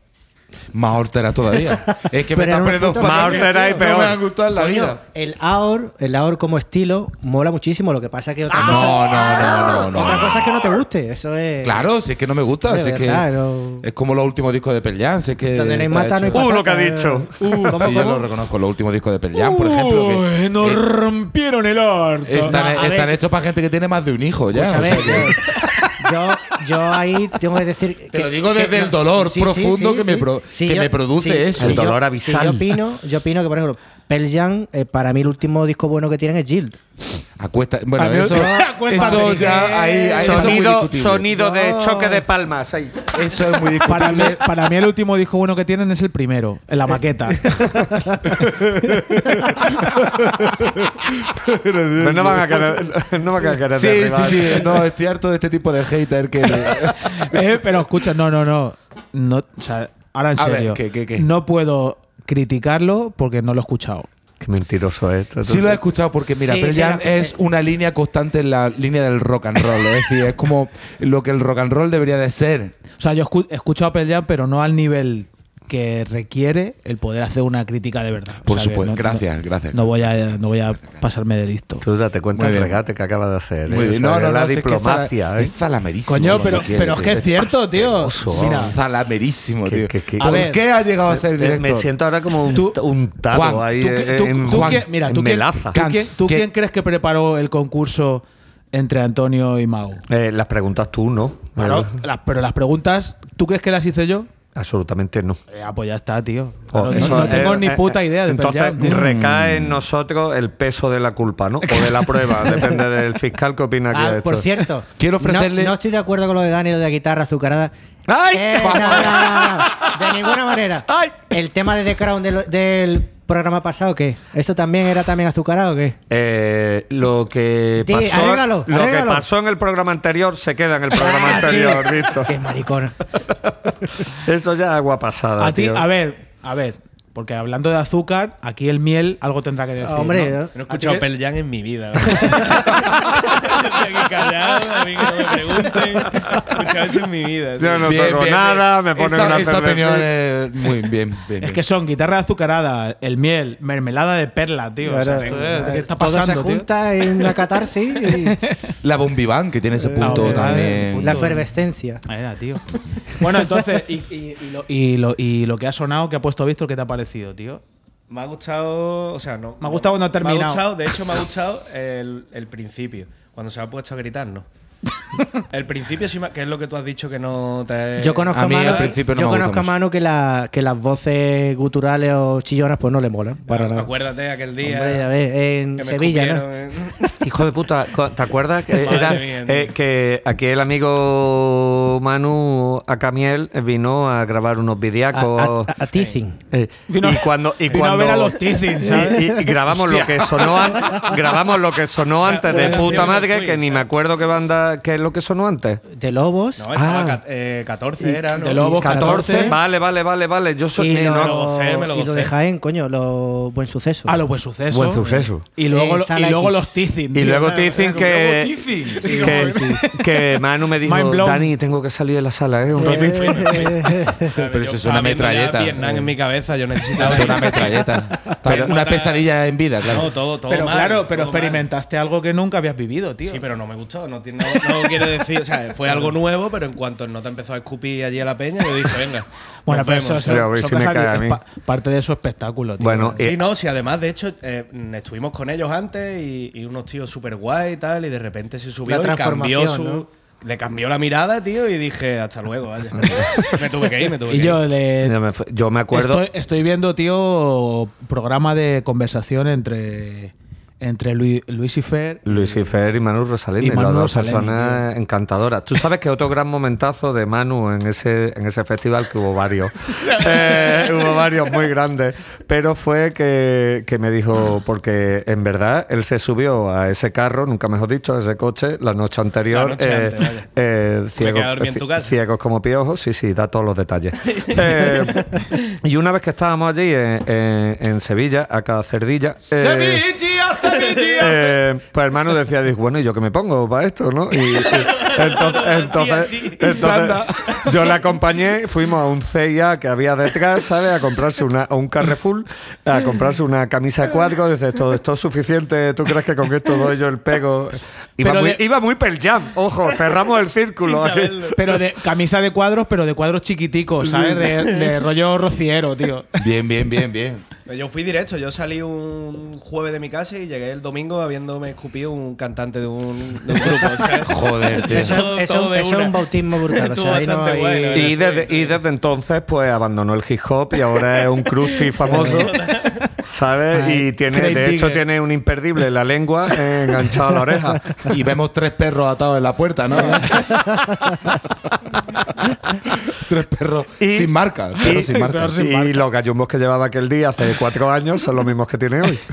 Más hortera todavía. Es que me Pero estás poniendo Más hortera y peor. No me han gustado en la Coño, vida. el AOR, el AOR como estilo, mola muchísimo. Lo que pasa es que otra No, cosa. no, no, no, no. Otra cosa es que no te guste. Eso es. Claro, si es que no me gusta. Si es, que no. es como los últimos discos de Pearl Jam. Si es que Donde no hay está mata, no hay Uh, lo que ha dicho. Uh, ¿cómo, Sí, yo lo reconozco. Los últimos discos de Pearl Jam, por ejemplo. Que, nos rompieron el orto. están, No, están hechos para gente que tiene más de un hijo ya. Yo, yo ahí tengo que decir. Te que- lo digo que desde el no- dolor sí, sí, profundo sí, que me pro- Sí, que yo- me produce sí, eso. El dolor sí, abisal. yo opino, yo opino que, por ejemplo, Pearl Jam, eh, para mí el último disco bueno que tienen es Jill. Acuesta, bueno, eso, ya ahí, ahí Sonido, sonido de No. choque de palmas. Ahí. Eso es muy Para mí, para mí el último disco bueno que tienen es el primero, en la maqueta. Pero no van a querer, no van a querer Sí, sí, sí. No, estoy harto de este tipo de hater que. Eh, pero escucha, no, no, no. no o sea, ahora en A ver, serio. ¿qué, qué, qué? No puedo criticarlo porque no lo he escuchado. Qué mentiroso es esto. Sí lo he escuchado porque, mira, Sí, Pearl sí, Jam lo escuché. es una línea constante en la línea del rock and roll. Es decir, es como lo que el rock and roll debería de ser. O sea, yo he escuchado a Pearl Jam, pero no al nivel que requiere el poder hacer una crítica de verdad. Por O sea, que supuesto. no- gracias, no- gracias. No voy a, no voy a pasarme de listo. Tú date cuenta del regate que acaba de hacer. Muy ¿eh? bien. No, no, la no. si es que es diplomacia. zala- ¿eh? Es zalamerísimo. Coño, pero, pero es que es cierto, tío. Mira, Zalamerísimo, tío. A ¿Por ver, qué ha llegado a ser director? Me siento ahora como un, Tú- un tado Juan, ahí tú, que- tú- en, tú Juan, quién- mira, en tú, quién, melaza. tú quién- tú ¿qué? quién crees que preparó el concurso entre Antonio y Mau? Eh, las preguntas tú, ¿no? Claro, las- pero las preguntas, ¿tú crees que las hice yo? Absolutamente no. Eh, ah, pues ya está, tío. Oh, no, eso, no tengo eh, ni eh, puta idea de Entonces recae en nosotros el peso de la culpa, ¿no? O de la prueba, depende del fiscal que opina que Ah, ha por hecho. cierto, Quiero ofrecerle- No, no estoy de acuerdo con lo de Dani, lo de la guitarra azucarada. ¡Ay! Eh, no, no, no, no, de ninguna manera. ¡Ay! El tema de The Crown del, del programa pasado, ¿qué? ¿Eso también era también azucarado o qué? Eh, lo que pasó, lo que pasó en el programa anterior se queda en el programa Ah, sí. anterior, ¿visto? Qué maricona. Eso ya es agua pasada. A ti, a ver, a ver, porque hablando de azúcar, aquí el miel algo tendrá que decir. Hombre, ¿no? ¿no? No he escuchado ¿A ti qué- Pearl Jam en mi vida. Aquí callado, a mí que no me pregunten. No en mi vida. Yo no Bien, toco bien, nada, me ponen esa, una esa cerveza. es muy bien. bien, Es que son guitarra azucarada, el miel, mermelada de perla, tío. O sea, Claro, esto es- ¿Qué está todo pasando, se tío? junta en una catarsis y La Bombiván, que tiene ese punto Bombiván, también. punto. la efervescencia. Ahí era, tío. Bueno, entonces, y, y- y lo, y, lo, y lo que ha sonado, que ha puesto Víctor, ¿qué te ha parecido, tío? Me ha gustado, o sea, no. Me ha gustado cuando ha Me terminado. ha gustado, de hecho, me ha gustado el, el principio. Cuando se ha puesto a gritar, no. El principio sí, que es lo que tú has dicho que no te. Yo conozco a a, mí Manu, al principio no yo me gusta conozco a mucho. Manu que, la, que las voces guturales o chillonas pues no le molan. Para nada. Acuérdate aquel día. Hombre, ya ves, en Sevilla, ¿no? en- Hijo de puta, ¿te acuerdas? que era, mía, eh, que aquí el amigo Manu Acamiel vino a grabar unos A, vidiacos. a, a Teething. Eh, Vino- y cuando y vino a cuando ver a los Teething, ¿sabes? y, y- y grabamos lo que sonó grabamos lo que sonó antes de puta madre que ni me acuerdo qué banda qué es lo que sonó antes? De Lobos. No, estaba Ah. ca- eh, 14 era, ¿no? de Lobos, 14. 14. Vale, vale, vale, vale. Yo soy. y eh, lo, no- lo gocé, me lo y lo de Jaén, coño, lo buen suceso. A lo buen suceso. Buen suceso. Y luego, Eh, y luego los teasing. Y tío. luego dicen que, que, que Manu me dijo. Dani, tengo que salir de la sala, ¿eh? Un ratito. Pero eso es una metralleta. Vietnam en mi cabeza, yo necesitaba. Es una metralleta. Pero una pesadilla en vida, claro. No, todo, todo Pero mal, claro, pero experimentaste algo que nunca habías vivido, tío. Sí, pero no me gustó. No, tiene- no, no quiero decir, o sea, fue algo nuevo, pero en cuanto no te empezó a escupir allí a la peña, yo dije, venga. bueno, pero eso, eso- si a es pa- parte de su espectáculo, tío. Bueno, Sí, eh, no, sí, además, de hecho, eh, mm, estuvimos con ellos antes y, y unos tíos súper guay y tal, y de repente se subió La y cambió su. ¿no? Le cambió la mirada, tío, y dije, hasta luego, vaya. me tuve que ir, me tuve y que yo ir. le, yo me, yo me acuerdo. Estoy, estoy viendo, tío, programa de conversación entre, entre Luis, Luis y Fer. Luis y Fer y Manu Rosalini, Y Manu las dos Rosalini, personas encantadoras. Tú sabes que otro gran momentazo de Manu en ese, en ese festival, que hubo varios, Eh, hubo varios muy grandes, pero fue que, que me dijo, porque en verdad él se subió a ese carro, nunca mejor dicho, a ese coche, la noche anterior, La noche eh, antes, eh, ciego- quedé a dormir en tu casa. ciegos como piojos, sí, sí, da todos los detalles. Eh, y una vez que estábamos allí en, en- en Sevilla, a cada cerdilla. eh, eh, pues hermano decía, dijo, bueno, ¿y yo qué me pongo para esto, no? Y, y entonces, entonces- entonces yo le acompañé, fuimos a un CIA que había detrás, ¿sabes? A comprarse una, a un Carrefour, a comprarse una camisa de cuadros. Dice, todo esto es suficiente, ¿tú crees que con esto doy yo el pego? Iba, Pero muy, de- iba muy Pearl Jam, ojo, cerramos el círculo. Pero de camisa de cuadros, pero de cuadros chiquiticos, ¿sabes? De, de rollo rociero, tío. Bien, bien, bien, bien. Yo fui directo, yo salí un jueves de mi casa y llegué el domingo habiéndome escupido un cantante de un, de un grupo. o sea, Joder, tío. Eso, eso- todo de eso es un bautismo brutal. o sea, ahí no hay-. Y desde, y desde entonces, pues abandonó el hip hop y ahora es un crusty famoso. ¿Sabes? Y tiene, de hecho, Digger. tiene un imperdible en la lengua enganchado a la oreja. Y vemos tres perros atados en la puerta, ¿no? tres perros Y- sin marca. Perros sin marca. perros sin Y marca. los gallumbos que llevaba aquel día hace cuatro años son los mismos que tiene hoy.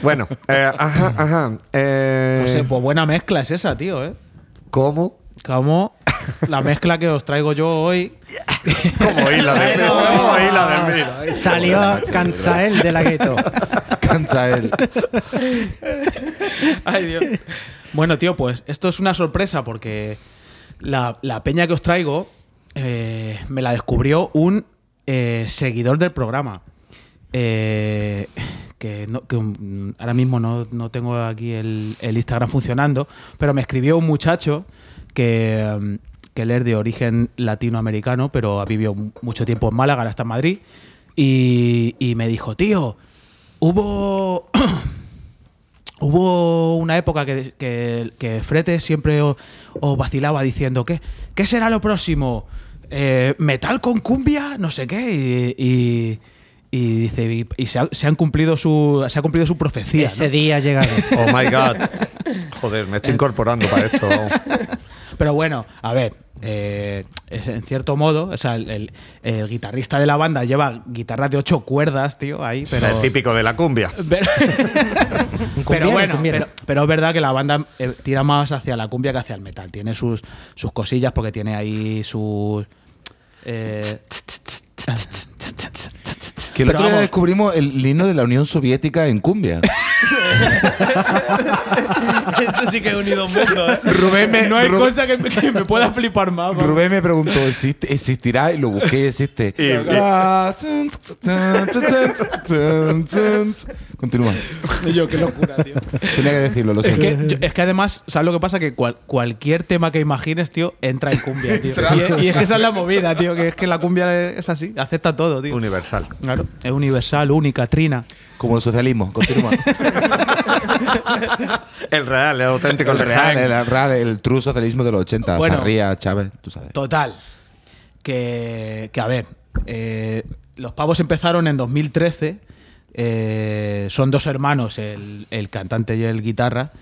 Bueno, eh, ajá, ajá. eh, Pues, buena mezcla es esa, tío, ¿eh? ¿Cómo? Como la mezcla que os traigo yo hoy. Como hila de mil. Como hila de mil. Salió Cansael de la gueto. Cansa él. Ay, Dios. Bueno, tío, pues esto es una sorpresa porque la, la peña que os traigo eh, me la descubrió un eh, seguidor del programa. Eh, que, no- que, ahora mismo no, no tengo aquí el, el Instagram funcionando, pero me escribió un muchacho que, que él es de origen latinoamericano, pero ha vivido mu- mucho tiempo en Málaga, ahora está en Madrid, y, y me dijo, tío, hubo Hubo una época que, que, que Frete siempre os, os vacilaba diciendo que ¿qué será lo próximo? Eh, ¿Metal con cumbia? No sé qué. Y, y- y dice, y, y se, ha, se han cumplido su, se ha cumplido su profecía. Ese ¿no? día ha llegado. Oh my God. Joder, me estoy incorporando para esto. Pero bueno, a ver, eh, en cierto modo, o sea, el, el- el guitarrista de la banda lleva guitarras de ocho cuerdas, tío, ahí, pero... Es típico de la cumbia. Pero, bueno, pero, pero es verdad que la banda eh, tira más hacia la cumbia que hacia el metal. Tiene sus, sus cosillas porque tiene ahí sus. eh, Que el Pero otro día descubrimos el himno de la Unión Soviética en cumbia. Eso sí que es unido un mundo, ¿eh? Rubén me, no hay cosa que, me- que me pueda flipar más. Rubén me preguntó, ¿existe- ¿existirá? Y lo busqué y existe. Ah. Continúa. Yo, qué locura, tío. Tenía que decirlo, lo Es siento. que, yo- es que además, ¿sabes lo que pasa? Que cual- cualquier tema que imagines, tío, entra en cumbia, tío. Y, es- y es que esa es la movida, tío, que es que la cumbia es así, acepta todo, tío. Universal. Claro, es universal, única, trina. Como el socialismo. Continúa. El real, el auténtico, el real, el real, el true socialismo de los 80. Bueno. Zarría, Chávez, tú sabes. Total. Que, que, a ver, eh, los pavos empezaron en 2013. eh, son dos hermanos, el, el cantante y el guitarra,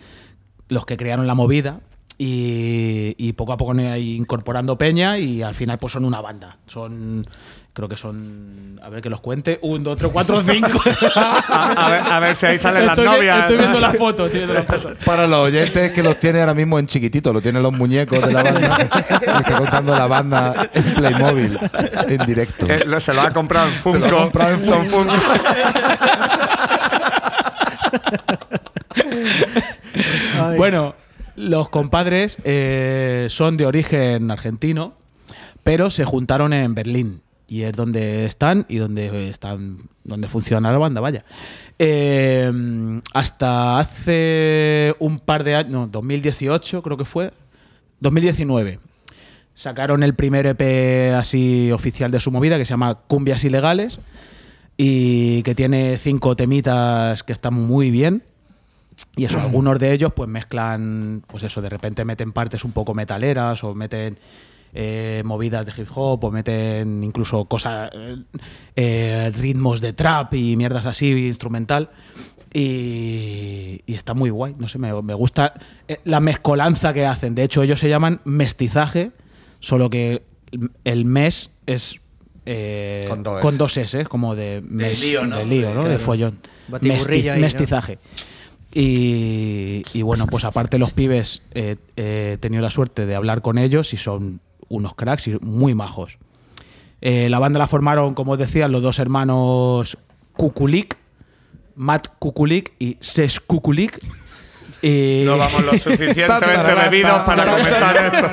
los que crearon la movida. y, y poco a poco incorporando peña y al final pues son una banda. Son, creo que son, a ver que los cuente, un, dos, tres, cuatro, cinco. A ver, a ver si ahí salen las estoy, vi- novias. Estoy viendo la foto, estoy viendo la foto. Para los oyentes que los tiene ahora mismo en chiquitito, lo tienen los muñecos de la banda. está contando la banda en Playmobil, en directo. Eh, lo- se lo ha comprado en Se lo ha Funko. comprado en Son Funko. Bueno, los compadres eh, son de origen argentino, pero se juntaron en Berlín. Y es donde están y donde están donde funciona la banda, vaya. Eh, hasta hace un par de años, no, 2018 creo que fue, 2019. Sacaron el primer EP así oficial de su movida que se llama Cumbias Ilegales y que tiene cinco temitas que están muy bien. Y eso, algunos de ellos pues mezclan, pues eso, de repente meten partes un poco metaleras o meten eh, movidas de hip hop o meten incluso cosas, eh, eh, ritmos de trap y mierdas así, instrumental. Y, y está muy guay, no sé, me, me gusta la mezcolanza que hacen. De hecho, ellos se llaman mestizaje, solo que el mes es eh, Con dos con S. dos S, como de, mes, lío, ¿no? de lío, ¿no? De Claro. follón. Batiburrillo Mesti- ahí, ¿no? mestizaje. Y, y bueno, pues aparte los pibes eh, eh, he tenido la suerte de hablar con ellos y son unos cracks y muy majos. Eh, la banda la formaron, como os decía, los dos hermanos Kukulik, Matt Kukulik y Ses Kukulik. Y No vamos lo suficientemente bebidos para comentar esto.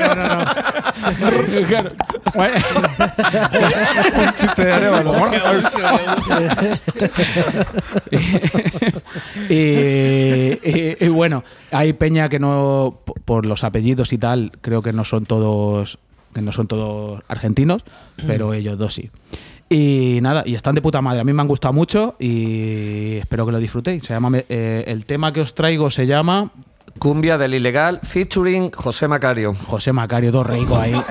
Un chiste de Arévalo. y, y- y bueno, hay peña que no, por los apellidos y tal, creo que no son todos, que no son todos argentinos, pero ellos dos sí. Y nada, y están de puta madre. A mí me han gustado mucho y espero que lo disfrutéis. Se llama, eh, el tema que os traigo se llama Cumbia del Ilegal featuring José Macario. José Macario, todo rico ahí.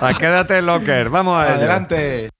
Ah, quédate locker, vamos a. Adelante.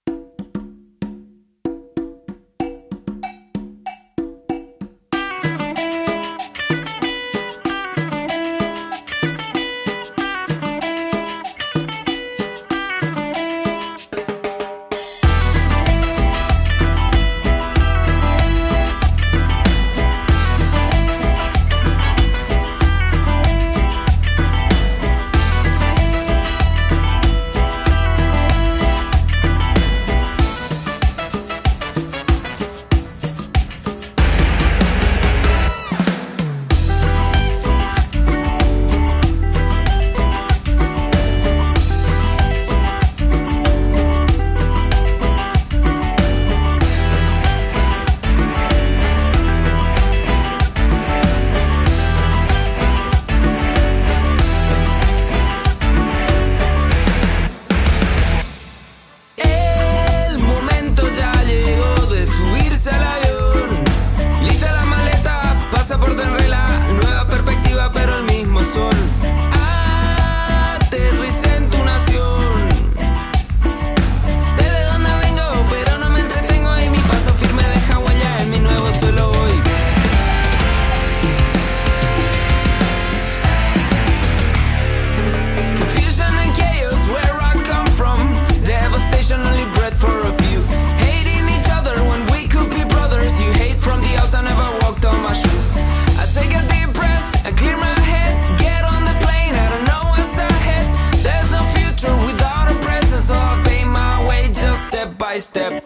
step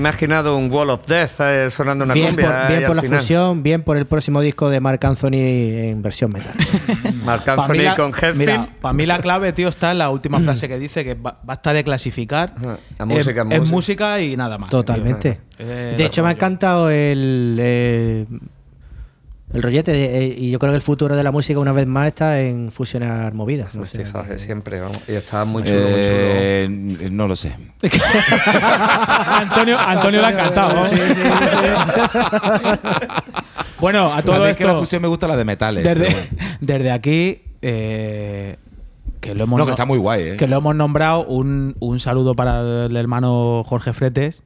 imaginado un Wall of Death eh, sonando una Bien cumbia. por, bien por la final. fusión, bien por el próximo disco de Marc Anthony en versión metal. Pa' mí Anthony la- con Mira, Hetfield. para mí la clave, tío, está en la última frase que dice que ba- basta de clasificar. Ajá, la Es- música es música. música y nada más. Totalmente. tío. Eh, De hecho, me ha encantado el, eh, el rollete. de- eh, y yo creo que el futuro de la música, una vez más, está en fusionar movidas. o sea, Mestizaje, siempre, vamos. Y está muy chulo, muy chulo. Eh, no lo sé. Antonio, Antonio le ha encantado. ¿no? bueno, a A todo mí es que la esto, fusión me gusta la de metales. desde, bueno. desde aquí, eh, que lo hemos No, que no- está muy guay, ¿eh? que lo hemos nombrado, un, un saludo para el hermano Jorge Fretes,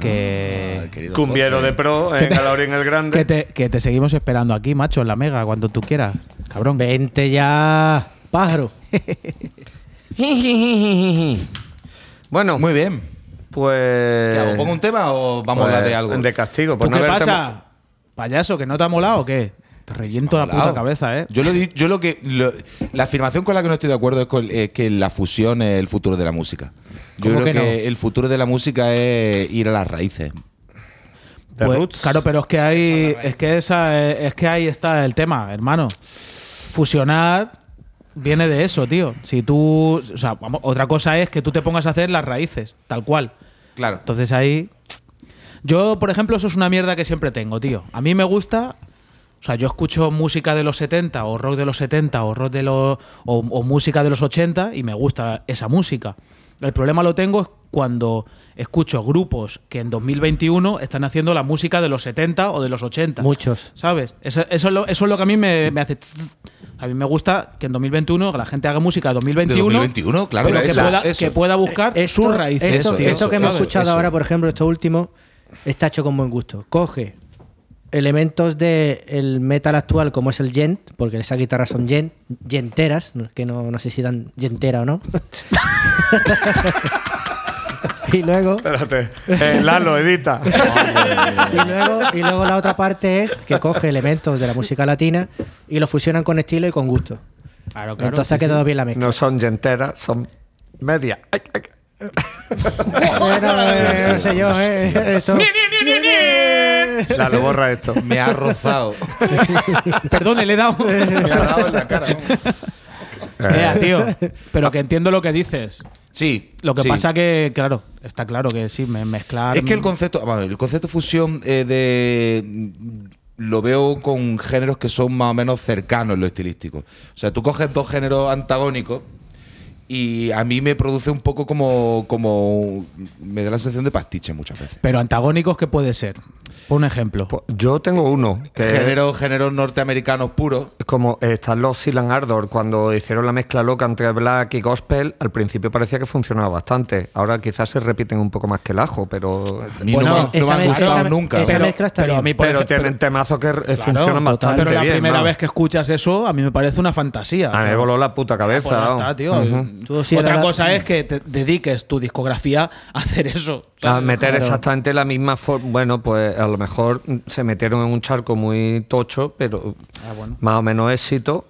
que, querido Cumbiero Jorge. de pro en Galorín el Grande. que, te, que te seguimos esperando aquí, macho, en la mega, cuando tú quieras, cabrón. Vente ya, pájaro. bueno, Muy bien. pues. ¿Qué hago? ¿Pongo un tema o vamos a pues, hablar de algo? De castigo. ¿Tú Pues no qué pasa? Payaso, ¿que no te ha molado o qué? Te reviento la puta cabeza, ¿eh? Yo lo, di- yo lo que. lo- la afirmación con la que no estoy de acuerdo es, con- es que la fusión es el futuro de la música. Yo ¿Cómo creo que que, no? el futuro de la música es ir a las raíces. Pues, Roots. Claro, pero es que hay, es que esa, es que ahí está el tema, hermano. Fusionar viene de eso, tío. Si tú, o sea, vamos, otra cosa es que tú te pongas a hacer las raíces, tal cual. Claro. Entonces ahí, yo, por ejemplo, eso es una mierda que siempre tengo, tío. A mí me gusta, o sea, yo escucho música de los 70 o rock de los 70 o rock de los o, o música de los 80 y me gusta esa música. El problema lo tengo cuando escucho grupos que en 2021 están haciendo la música de los 70 o de los 80. Muchos. ¿Sabes? Eso, eso es, lo, eso es lo que a mí me, me hace. tss. A mí me gusta que en 2021 que la gente haga música de 2021. De 2021, claro, pero que, pueda, eso. que pueda buscar Esto- sus raíces. Esto, Eso, esto eso, que hemos ¿sabes? escuchado Eso. ahora, por ejemplo, esto último, está hecho con buen gusto. Coge elementos del metal actual, como es el gent, porque esas guitarras son gent, genteras, que no, no sé si dan gentera o no. y luego Espérate. Eh, Lalo, edita. y luego, y luego la otra parte es que coge elementos de la música latina y los fusionan con estilo y con gusto. Claro, claro, Entonces sí, ha quedado bien la mezcla. No son genteras, son media. Ay, ay. Bueno, eh, no sé yo, eh, esto- Lalo, borra esto. Me ha rozado. sí. Perdón, le he dado. Me ha dado en la cara. Ea, tío. Pero que entiendo lo que dices. Sí. Lo que sí. pasa que, claro, está claro que sí, me- mezclar. Es que el concepto, vamos, el concepto fusión eh, de lo veo con géneros que son más o menos cercanos en lo estilístico. O sea, tú coges dos géneros antagónicos y a mí me produce un poco como como me da la sensación de pastiche muchas veces. Pero antagónicos, ¿qué puede ser? Un ejemplo. Pues yo tengo uno que Géneros géneros norteamericanos puros. es como están los Silan Ardor cuando hicieron la mezcla loca entre black y gospel. Al principio parecía que funcionaba bastante. Ahora quizás se repiten un poco más que el ajo, pero A mí Bueno, no, me- no esa me han gustado esa- nunca. esa pero, mezcla está pero a bien. mí, por pero ejemplo- tienen temazos que eh, Claro, funcionan bastante Pero la bien. primera vez que escuchas eso, a mí me parece una fantasía. A mí me voló la puta cabeza. Pues ya vamos. está, tío. Tú sí Otra cosa es que te dediques tu discografía a hacer eso. A meter Claro. exactamente la misma forma. Bueno, pues a lo mejor mm, se metieron en un charco muy tocho, pero Ah, bueno. más o menos éxito.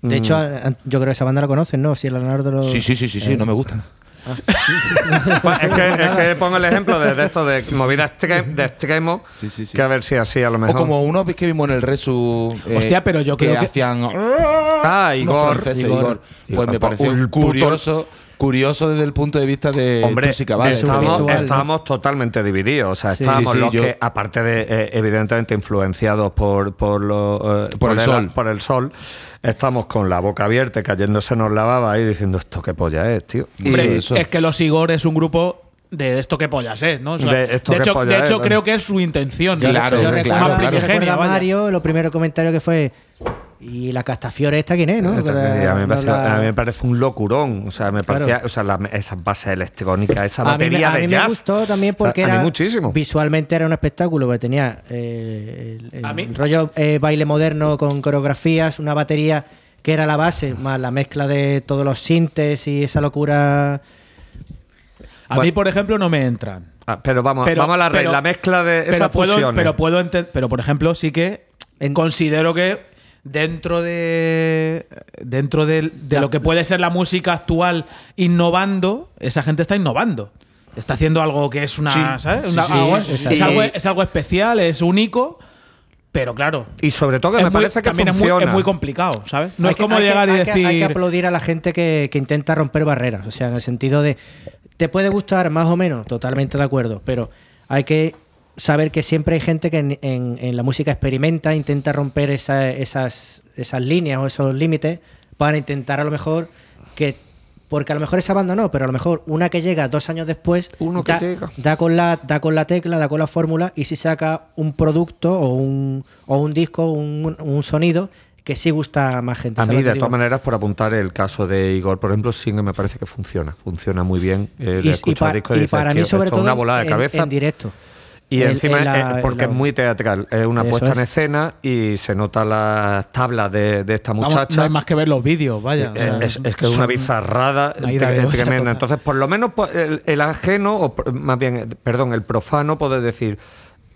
De hecho, a- yo creo que esa banda la conocen, ¿no? Si el Leonardo lo- Sí, sí, sí, sí, sí, no me gusta. Pues es, que, es que pongo el ejemplo de, de esto de movida extre- de extremo, Sí, sí, sí. que a ver si así a lo O mejor. como unos que vimos en el Resu. eh, Hostia, pero yo creo que- hacían. Ah, Igor. Igor. Igor. Pues me pareció curioso, curioso desde el punto de vista de Hombre, Tusi Cabal. estamos, ¿no? totalmente divididos. O sea, Sí. estábamos Sí, sí, los yo- que, aparte de, eh, evidentemente, influenciados por, por, lo, eh, Por el sol. por el sol, estamos con la boca abierta, cayéndosenos la baba y diciendo, ¿esto qué polla es, tío? Y- Hombre, eso. es que los Igor es un grupo de esto que pollas es, ¿no? O sea, De hecho, polla de es, hecho ¿no? creo que es su intención. Yo, Claro, yo claro, recuerdo, claro. a. Mario, lo primero comentario que fue. Y la Castafiore esta quién es, ¿no? Esta- a, mí me parece, la- a mí me parece un locurón. O sea, me Claro. parecía, o sea, la- esas bases electrónicas, esa a mí, me- batería a mí de me jazz. gustó también O sea, porque a mí era muchísimo. visualmente era un espectáculo porque tenía eh, el, el A mí- rollo eh, baile moderno con coreografías, una batería que era la base, más la mezcla de todos los sintes y esa locura. A mí, por ejemplo, no me entran. Ah, pero vamos, Pero- vamos a la, re- pero- la mezcla de pero esas puedo, fusiones. pero puedo enten- pero por ejemplo sí que En- considero que dentro de dentro de, de La- lo que puede ser la música actual innovando esa gente está innovando está haciendo algo que es una. Sí, ¿sabes? sí, Una- sí, algo- sí, sí, es, algo, Y- es algo especial, es único, pero claro. Y sobre todo que me muy- parece que también es muy, es muy complicado, ¿sabes? No Hay es que- como que- llegar y hay que- decir. hay que aplaudir a la gente que, que intenta romper barreras. O sea, en el sentido de. Te puede gustar más o menos, totalmente de acuerdo, pero hay que saber que siempre hay gente que en, en- en la música experimenta, intenta romper esa- esas, esas líneas o esos límites para intentar a lo mejor que. Porque a lo mejor esa banda no, pero a lo mejor una que llega dos años después Uno que da, llega. da con la da con la tecla, da con la fórmula y si saca un producto o un, o un disco, un, un sonido que sí gusta a más gente. A ¿sabes mí, que de todas maneras, por apuntar el caso de Igor, por ejemplo, sí que me parece que funciona. Funciona muy bien. Eh, Y- y pa- y, y para mí, "Tío, sobre todo, una volada de en- cabeza. en directo. Y En- encima, la- eh, porque la- es muy teatral, es una puesta en es. escena y se nota las tablas de, de esta Vamos, muchacha. no hay más que ver los vídeos, vaya. o Eh, sea, es, es que es una bizarrada tremenda. total. Entonces, por lo menos pues, el, el ajeno, o más bien, perdón, el profano puede decir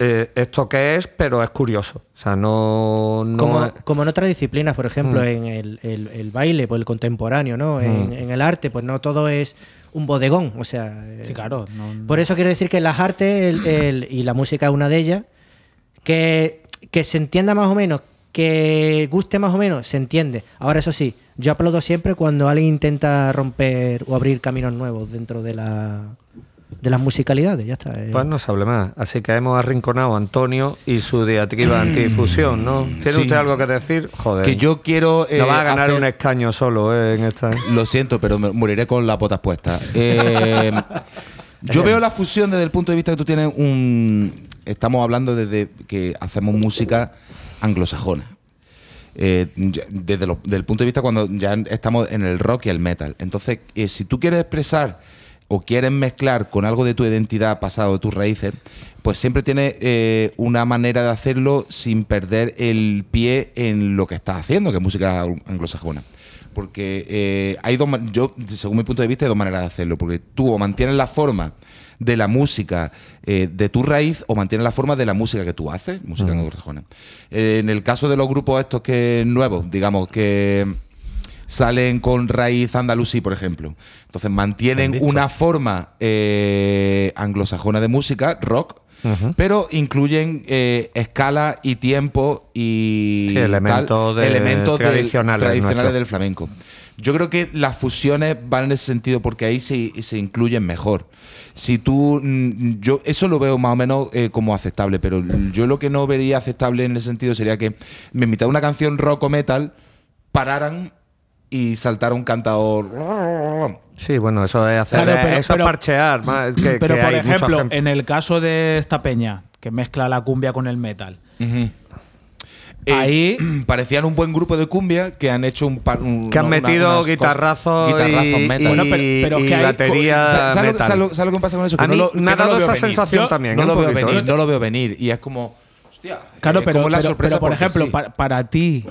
eh, esto qué es, pero es curioso. O sea, no. no como, es- como en otras disciplinas, por ejemplo, Mm. en el, el- el baile, pues el contemporáneo, ¿no? En, en el arte, pues no todo es un bodegón. O sea, Sí, claro. no- Por eso quiero decir que las artes el- el- y la música es una de ellas, que, que se entienda más o menos, que guste más o menos, se entiende. Ahora, eso sí, yo aplaudo siempre cuando alguien intenta romper o abrir caminos nuevos dentro de, la, de las musicalidades. Ya está. eh. Pues no se hable más. Así que hemos arrinconado a Antonio y su diatriba antidifusión, ¿no? ¿Tiene Sí. usted algo que decir? Joder. Que yo quiero. No eh, va a ganar hacer- un escaño solo eh, en esta. Lo siento, pero me- moriré con las botas puestas. Eh, yo veo la fusión desde el punto de vista que tú tienes un. Estamos hablando desde que hacemos música anglosajona. Eh, desde, lo- desde el punto de vista cuando ya estamos en el rock y el metal. Entonces, eh, si tú quieres expresar o quieres mezclar con algo de tu identidad pasado, de tus raíces, pues siempre tienes eh, una manera de hacerlo sin perder el pie en lo que estás haciendo, que es música anglosajona. Porque eh, hay dos, yo, según mi punto de vista, hay dos maneras de hacerlo. Porque tú o mantienes la forma de la música eh, de tu raíz o mantienes la forma de la música que tú haces, música anglosajona. En el caso de los grupos estos que nuevos, digamos que salen con raíz andalusí, por ejemplo. Entonces mantienen una forma eh, anglosajona de música, rock, pero incluyen eh, escala y tiempo y Sí, elementos de- elementos tradicionales tradicionales del flamenco. Yo creo que las fusiones van en ese sentido porque ahí se, se incluyen mejor. Si tú, mm, yo eso lo veo más o menos eh, como aceptable, pero yo lo que no vería aceptable en ese sentido sería que mitad de una canción rock o metal pararan y saltara un cantador. Sí, bueno, eso es hacer. Claro, pero- eso pero- es parchear. más, que- Pero que por hay mucha ejemplo, gente- en el caso de esta peña, que mezcla la cumbia con el metal, Ujú. Eh, Ahí- parecían un buen grupo de cumbia que han hecho un par, un- que han una- metido guitarrazos, y, metal. y- Bueno, pero- pero y que hay- batería Sa- ¿Sabes, lo- metal. sabes lo- sabes lo que pasa con eso? A Que no mí lo, me ha no lo dado veo esa venir. sensación Yo- también. No lo poquito, venir, ¿eh? no lo veo venir. Y es como. Hostia, Claro, eh, pero, como la pero- sorpresa pero, por ejemplo, sí. para, para ti,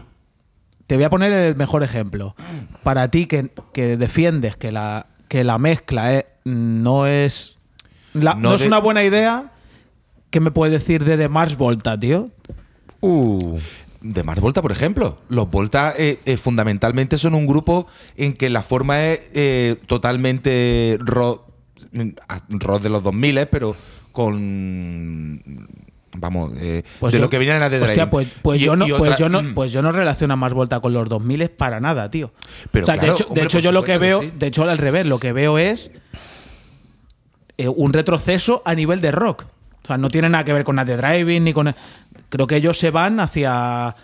te voy a poner el mejor ejemplo. Para ti que, que defiendes que la, que la mezcla es- no es la- No no, es de- una buena idea, ¿qué me puedes decir de The Mars Volta, tío? Uh, De Mars Volta, por ejemplo. Los Volta eh, eh, fundamentalmente son un grupo en que la forma es eh, totalmente rock, rock de los 2000, pero con. Vamos, eh, Pues de yo- lo que viene en la de Hostia, Drive. pues, pues Y- yo no, pues, yo no, mm. pues yo no relaciono a Mars Volta con los 2000 para nada, tío. Pero o sea, claro, de hecho, hombre, de hecho yo lo que veo, que sí. de hecho al revés, lo que veo es eh, un retroceso a nivel de rock. O sea, no tiene nada que ver con Night Driving ni con. Creo que ellos se van hacia.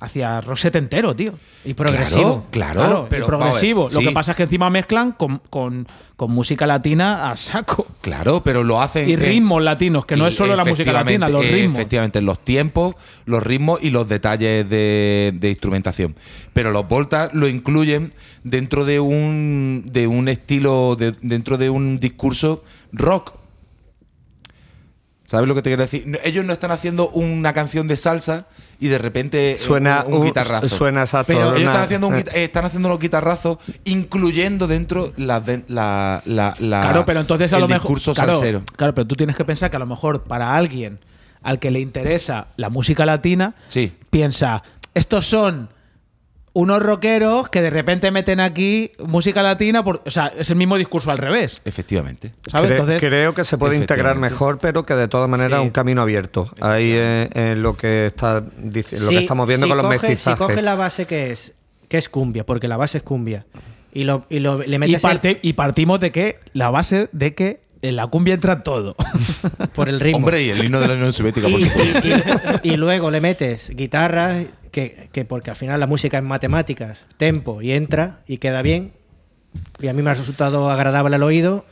Hacia rock setentero, tío. Y progresivo. Claro, claro, y pero progresivo. a ver, Lo que pasa es que encima mezclan con, con- con música latina a saco. Claro, pero lo hacen. Y ritmos latinos, que no es solo la música latina, los ritmos. Efectivamente, los tiempos, los ritmos y los detalles de, de instrumentación. Pero los voltas lo incluyen dentro de un, de un estilo, de- dentro de un discurso rock. ¿Sabes lo que te quiero decir? Ellos no están haciendo una canción de salsa y de repente eh, Suena un, un un- guitarrazo. suena exacto, Pero ellos una- están haciendo, un eh. eh, están haciendo los guitarrazos, incluyendo dentro la, de- la, la, la- Claro, pero entonces a el lo mejor. discurso claro, salsero. claro, pero tú tienes que pensar que a lo mejor para alguien al que le interesa la música latina, Sí. piensa, estos son unos rockeros que de repente meten aquí música latina, por, o sea, es el mismo discurso al revés. Efectivamente. ¿Sabes? Cre- Entonces, creo que se puede integrar mejor, pero que de todas maneras Sí. un camino abierto. Ahí es, es lo que está lo que estamos viendo si con los coge- mestizajes. Si coges la base que es, que es cumbia, porque la base es cumbia, y, lo, y lo- le el- y partimos de que la base de que en la cumbia entra todo. por el ritmo. Hombre, y el himno de la Unión Soviética, por y, supuesto. y- y luego le metes guitarras, que, que porque al final la música es matemáticas, tempo, y entra y queda bien. Y a mí me ha resultado agradable al oído.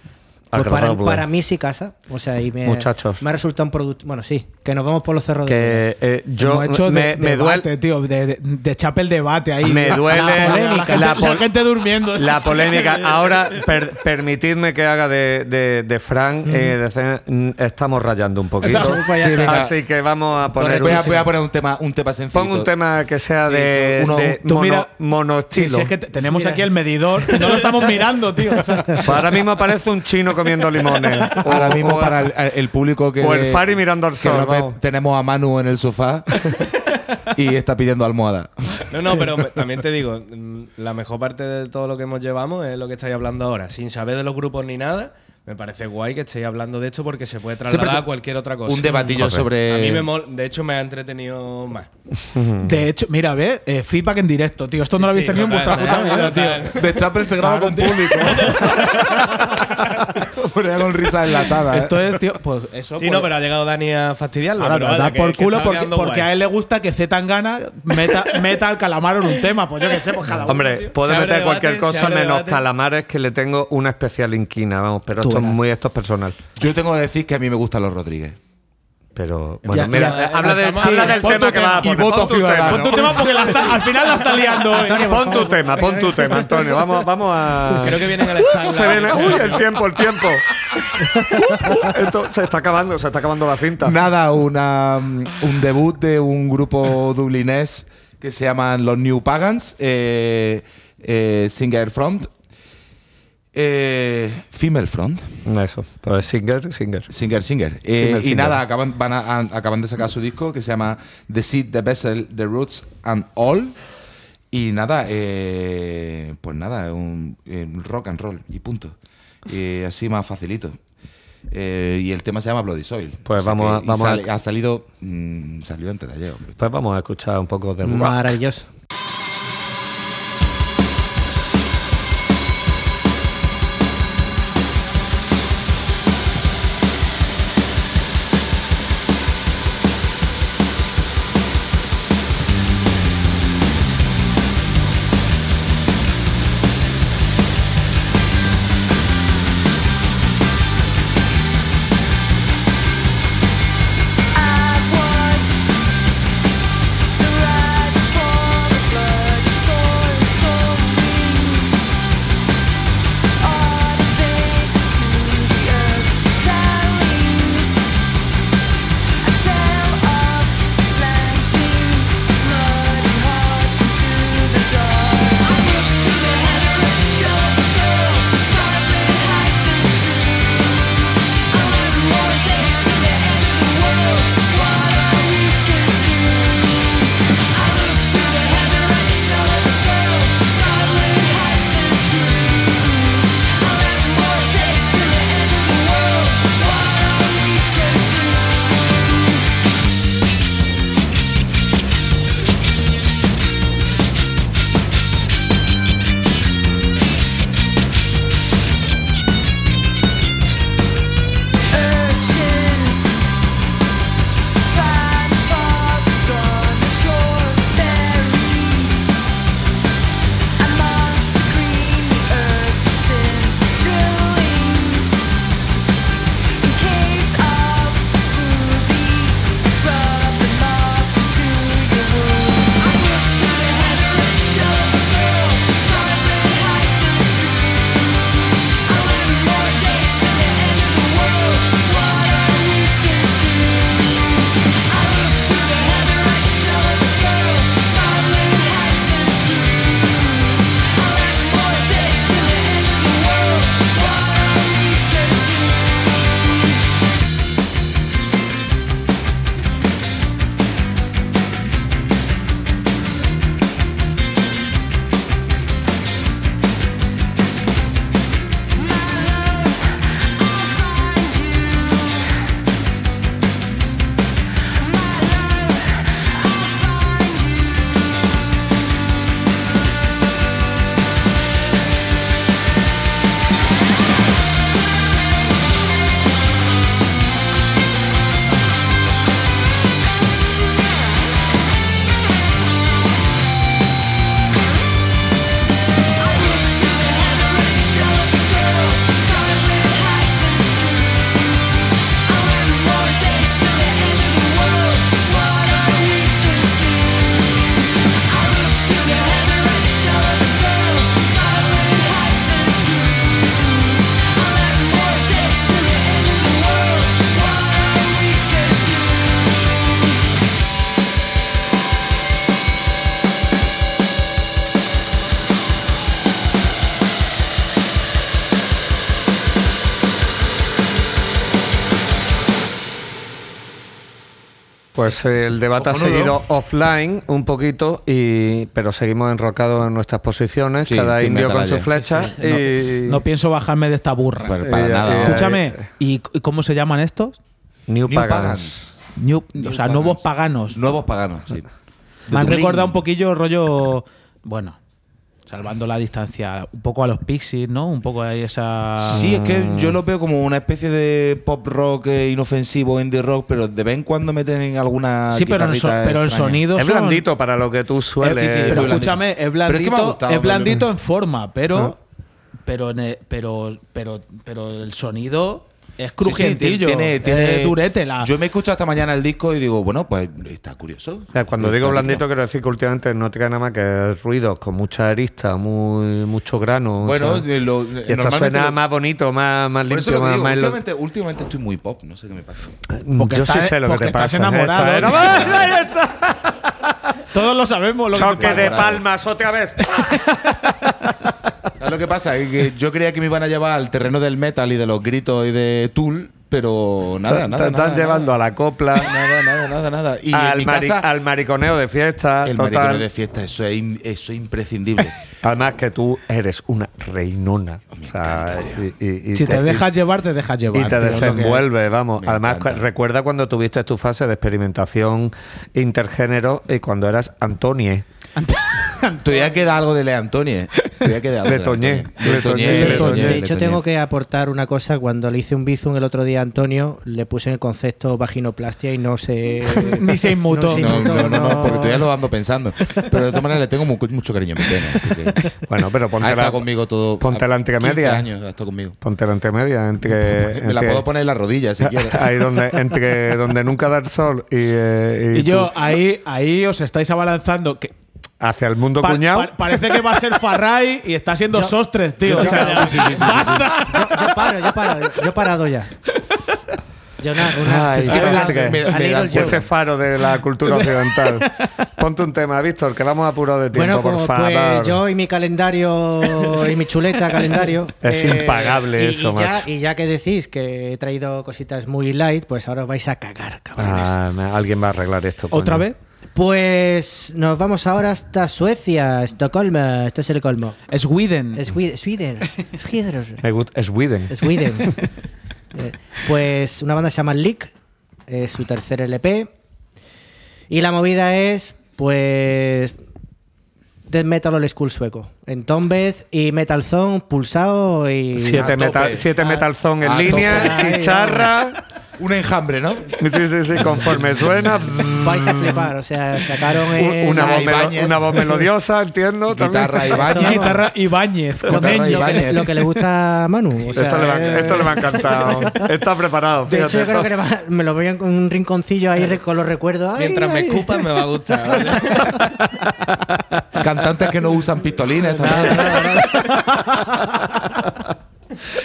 Pues para, mí sí casa. O sea, y me, Muchachos. me ha resultado un producto. Bueno, sí, que nos vamos por los cerros de. Que eh, yo Hemos hecho me, de- me debate, duele tío, de, de, de Chapel debate ahí. Me duele la, polémica, la la, gente, la pol- gente durmiendo. la polémica. Ahora, per- permitidme que haga de, de, de Frank. eh, de mm, estamos rayando un poquito. Pues Sí. Así que vamos a poner. Voy a, voy a poner un tema, un tema sencillo. Pon un tema que sea Sí, de, uno- de Tú mono, mira-. Sí, es que tenemos aquí el medidor. No lo estamos mirando, tío. O sea, Pues ahora mismo parece un chino comiendo limones. Ahora O- mismo o- para el, el público que. o el Fari mirando al que sol, no tenemos a Manu en el sofá y está pidiendo almohada. No, no, pero también te digo, mm, la mejor parte de todo lo que hemos llevamos es lo que estáis hablando ahora. Sin saber de los grupos ni nada, me parece guay que estéis hablando de esto porque se puede trasladar a cualquier otra cosa. Un debatillo sobre. A mí me mol- de hecho me ha entretenido más. de hecho, mira, ve, eh, feedback en directo, tío. Esto no lo habéis Sí, tenido en vuestra puta vida, tío. De Chapel se graba Claro, con tío. público. Ponía con risa enlatada. ¿eh? Esto es, tío, pues eso. Sí, pues- no, pero ha llegado Dani a fastidiarlo. Ahora pero da por que culo porque, a él le gusta que Z Tangana meta, meta al calamar en un tema. Pues yo qué sé, pues cada uno. Hombre, tío. puede meter debate, cualquier cosa menos debate. calamares que le tengo una especial inquina, vamos, pero Tú esto es muy esto es personal. Yo tengo que decir que a mí me gustan los Rodríguez. Pero bueno, Ya, mira, ya, eh, habla, de- empezamos habla a- del tema tu que va a poner. Y voto Pon tu ciudadano. tema. Pon tu tema porque la está- al final la está liando hoy. Pon tu tema, pon tu tema, Antonio. Vamos, vamos a. Creo que vienen al stand. Se viene. Uy, el tiempo, el tiempo. Esto se está acabando, se está acabando la cinta. Nada, una, mm, un debut de un grupo dublinés que se llaman los New Pagans, eh, eh, Singer Front, eh, Female Front, Eso, pues Singer, Singer. Singer Singer. Eh, Female y Singer. nada, acaban, van a- a- acaban de sacar su disco que se llama The Seed, The Vessel, The Roots and All. Y nada, eh, pues nada, un, eh, rock and roll y punto. Y así más facilito. Eh, y el tema se llama Bloody Soil. Pues vamos a- que- vamos a- ha salido, mm, salió antes de ayer, hombre. Pues vamos a escuchar un poco de. Maravilloso. Pues eh, el debate ha seguido offline un poquito, y, pero seguimos enrocados en nuestras posiciones, Sí, cada indio con su flecha. y No pienso bajarme de esta burra. Para Eh, nada. eh, Escúchame, ¿y c- cómo se llaman estos? New, New Pagans. Pagans. New- o sea, Pagans. nuevos paganos. Nuevos paganos, sí. Me han recordado un poquillo rollo. Bueno, salvando la distancia, un poco a los Pixies, ¿no? Un poco ahí esa. Sí, es que yo lo veo como una especie de pop rock eh, inofensivo, indie rock, pero de vez en cuando meten en alguna. Sí, pero, el, so- pero el sonido. Es son- blandito para lo que tú sueles. sí, sí, Pero escúchame, blandito. es Pero es que me ha blandito, gustado, es blandito pero- en forma, pero, pero, en el- pero, pero, pero el sonido es Sí, sí, crujientillo, tiene, tiene, durete. La, Yo me he escuchado esta mañana el disco y digo, bueno, pues está curioso. O sea, cuando digo rico. blandito, quiero decir que últimamente no tiene nada más que ruidos con mucha arista, muy, mucho grano. Bueno, eh, lo- y esto normalmente suena lo- más bonito, más, más Por eso limpio, lo que más, digo, más lo- últimamente, últimamente estoy muy pop, no sé qué me pasa. Porque Yo sí sé lo que te estás pasa. enamorado. Esta era- ¡Ahí está! todos lo sabemos. Lo que Choque te de pasa. palmas otra vez. ¿Sabes lo que pasa? Es que yo creía que me iban a llevar al terreno del metal y de los gritos y de Tool, pero nada, Te- nada. te están nada, llevando a la copla. Nada, nada, nada, nada. Y en al, mi casa, al mariconeo de fiesta. el total. mariconeo de fiesta, eso es, im- eso es imprescindible. Además que tú eres una reinona. O sea, y, y- y Si te dejas llevar, te dejas llevar. y te desenvuelve, vamos. Me Además, cu- recuerda cuando tuviste tu fase de experimentación intergénero y cuando eras Antonie. Todavía queda algo de Le Antonie. Todavía queda algo Le de Toñé. Le De hecho, tengo que aportar una cosa. Cuando le hice un bizum el otro día a Antonio, le puse el concepto vaginoplastia y no se. Ni se inmutó. No, no, no, no, no. porque todavía lo ando pensando. Pero de todas maneras le tengo mu- mucho cariño a mi pene, así que. Bueno, pero ponte la, conmigo todo. ponte la a entremedia. 15 años ha estado conmigo. ponte la entremedia entre, Me la puedo poner en la rodilla si quieres. ahí donde entre donde nunca da el sol y, eh, y Y yo, ahí, ahí os estáis abalanzando. Que hacia el mundo pa- cuñado. pa- parece que va a ser Farray y está siendo Sostres, tío. O sea, ya- Sí, sí, sí, sí, sí, sí. Yo, yo paro, yo paro, yo, yo he parado ya. Yo una- Ay, que me me da ese faro de la cultura occidental. Ponte un tema, Víctor, que vamos apurado de tiempo, Bueno, por favor. pues yo y mi calendario y mi chuleta calendario. eh, Es impagable y- eso, y ya, macho. y ya que decís que he traído cositas muy light, pues ahora os vais a cagar, cabrones. Ah, alguien va a arreglar esto. coño. ¿Otra vez? Pues nos vamos ahora hasta Suecia, Estocolmo. Esto es el colmo. Sweden. Sweden. Sweden. Sweden. Sweden. Sweden. Eh, pues una banda se llama Lick, es su tercer LP. Y la movida es, pues. Death Metal Old School sueco. En Tombed y Metal Zone pulsado y. Siete, A metal, tope. siete Metal Zone en A línea, tope. chicharra. Un enjambre, ¿no? Sí, sí, sí, conforme suena. Vais a flipar, o sea, sacaron el- una, voz melo- Ibáñez. una voz melodiosa, entiendo. Guitarra baño. Guitarra Ibáñez. lo, que, Guitarra lo que- Ibáñez. lo que le gusta a Manu. o sea, esto, le va, eh, esto le va a encantar. Está preparado. De hecho, yo creo que le va- me lo voy en un rinconcillo ahí con los recuerdos. Ay, Mientras me escupan me va a gustar. Cantantes que no usan pistolines.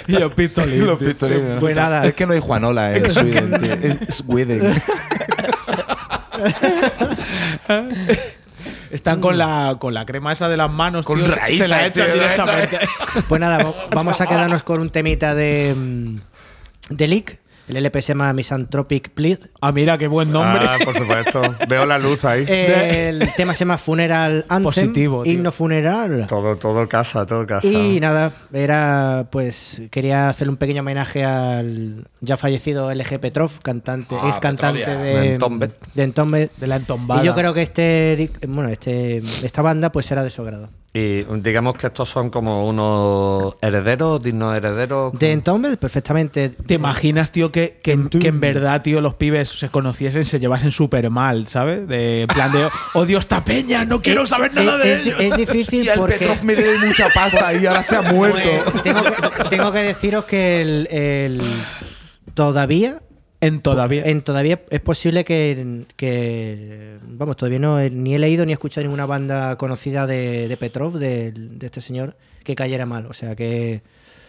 Y los pistolines. Los. Pues nada. Es que no hay Juanola en Sweden, tío. Es Sweden. Están con la, con la crema esa de las manos, Con tío, se- raíces, se la echan tío, directamente. Pues nada, va- vamos a quedarnos con un temita de, mm, de Leak. El LP se llama Misanthropic Plead. Ah, mira, qué buen nombre. Ah, por supuesto. Veo la luz ahí. El tema se llama Funeral Anthem. Positivo, tío. Himno funeral. Todo, todo casa, todo casa. Y nada, era pues quería hacerle un pequeño homenaje al ya fallecido LG Petrov, cantante, Ah, ex cantante Petrovia. de De Entombed. de Entombed. De la entombada. Y yo creo que este bueno, este esta banda pues era de su grado. Y digamos que estos son como unos herederos, dignos herederos. De Entombed perfectamente. ¿Te imaginas, tío, que, que, que en verdad, tío, los pibes se conociesen, se llevasen súper mal, ¿sabes? De en plan de odio esta peña, no quiero saber nada de es, ellos. es difícil Y el porque Petrov me debe mucha pasta y ahora se ha muerto. Pues, tengo, que, tengo que deciros que el, el- todavía En todavía. en todavía es posible que, que vamos todavía no he- ni he leído ni he escuchado ninguna banda conocida de, de Petrov de, de este señor que cayera mal. O sea que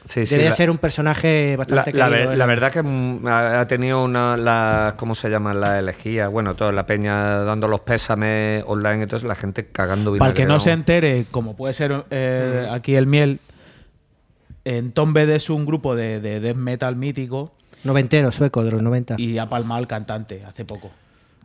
Sí, sí, debería la- ser un personaje La, bastante la la verdad que mm, ha ha tenido una, la, ¿cómo se llaman? Las elegías, bueno, toda la peña dando los pésames online, entonces la gente cagando Para el que no se entere, como puede ser eh, aquí el miel, en Tombed es un grupo de, de death metal mítico noventero sueco de los 90 y ha palmado al cantante hace poco.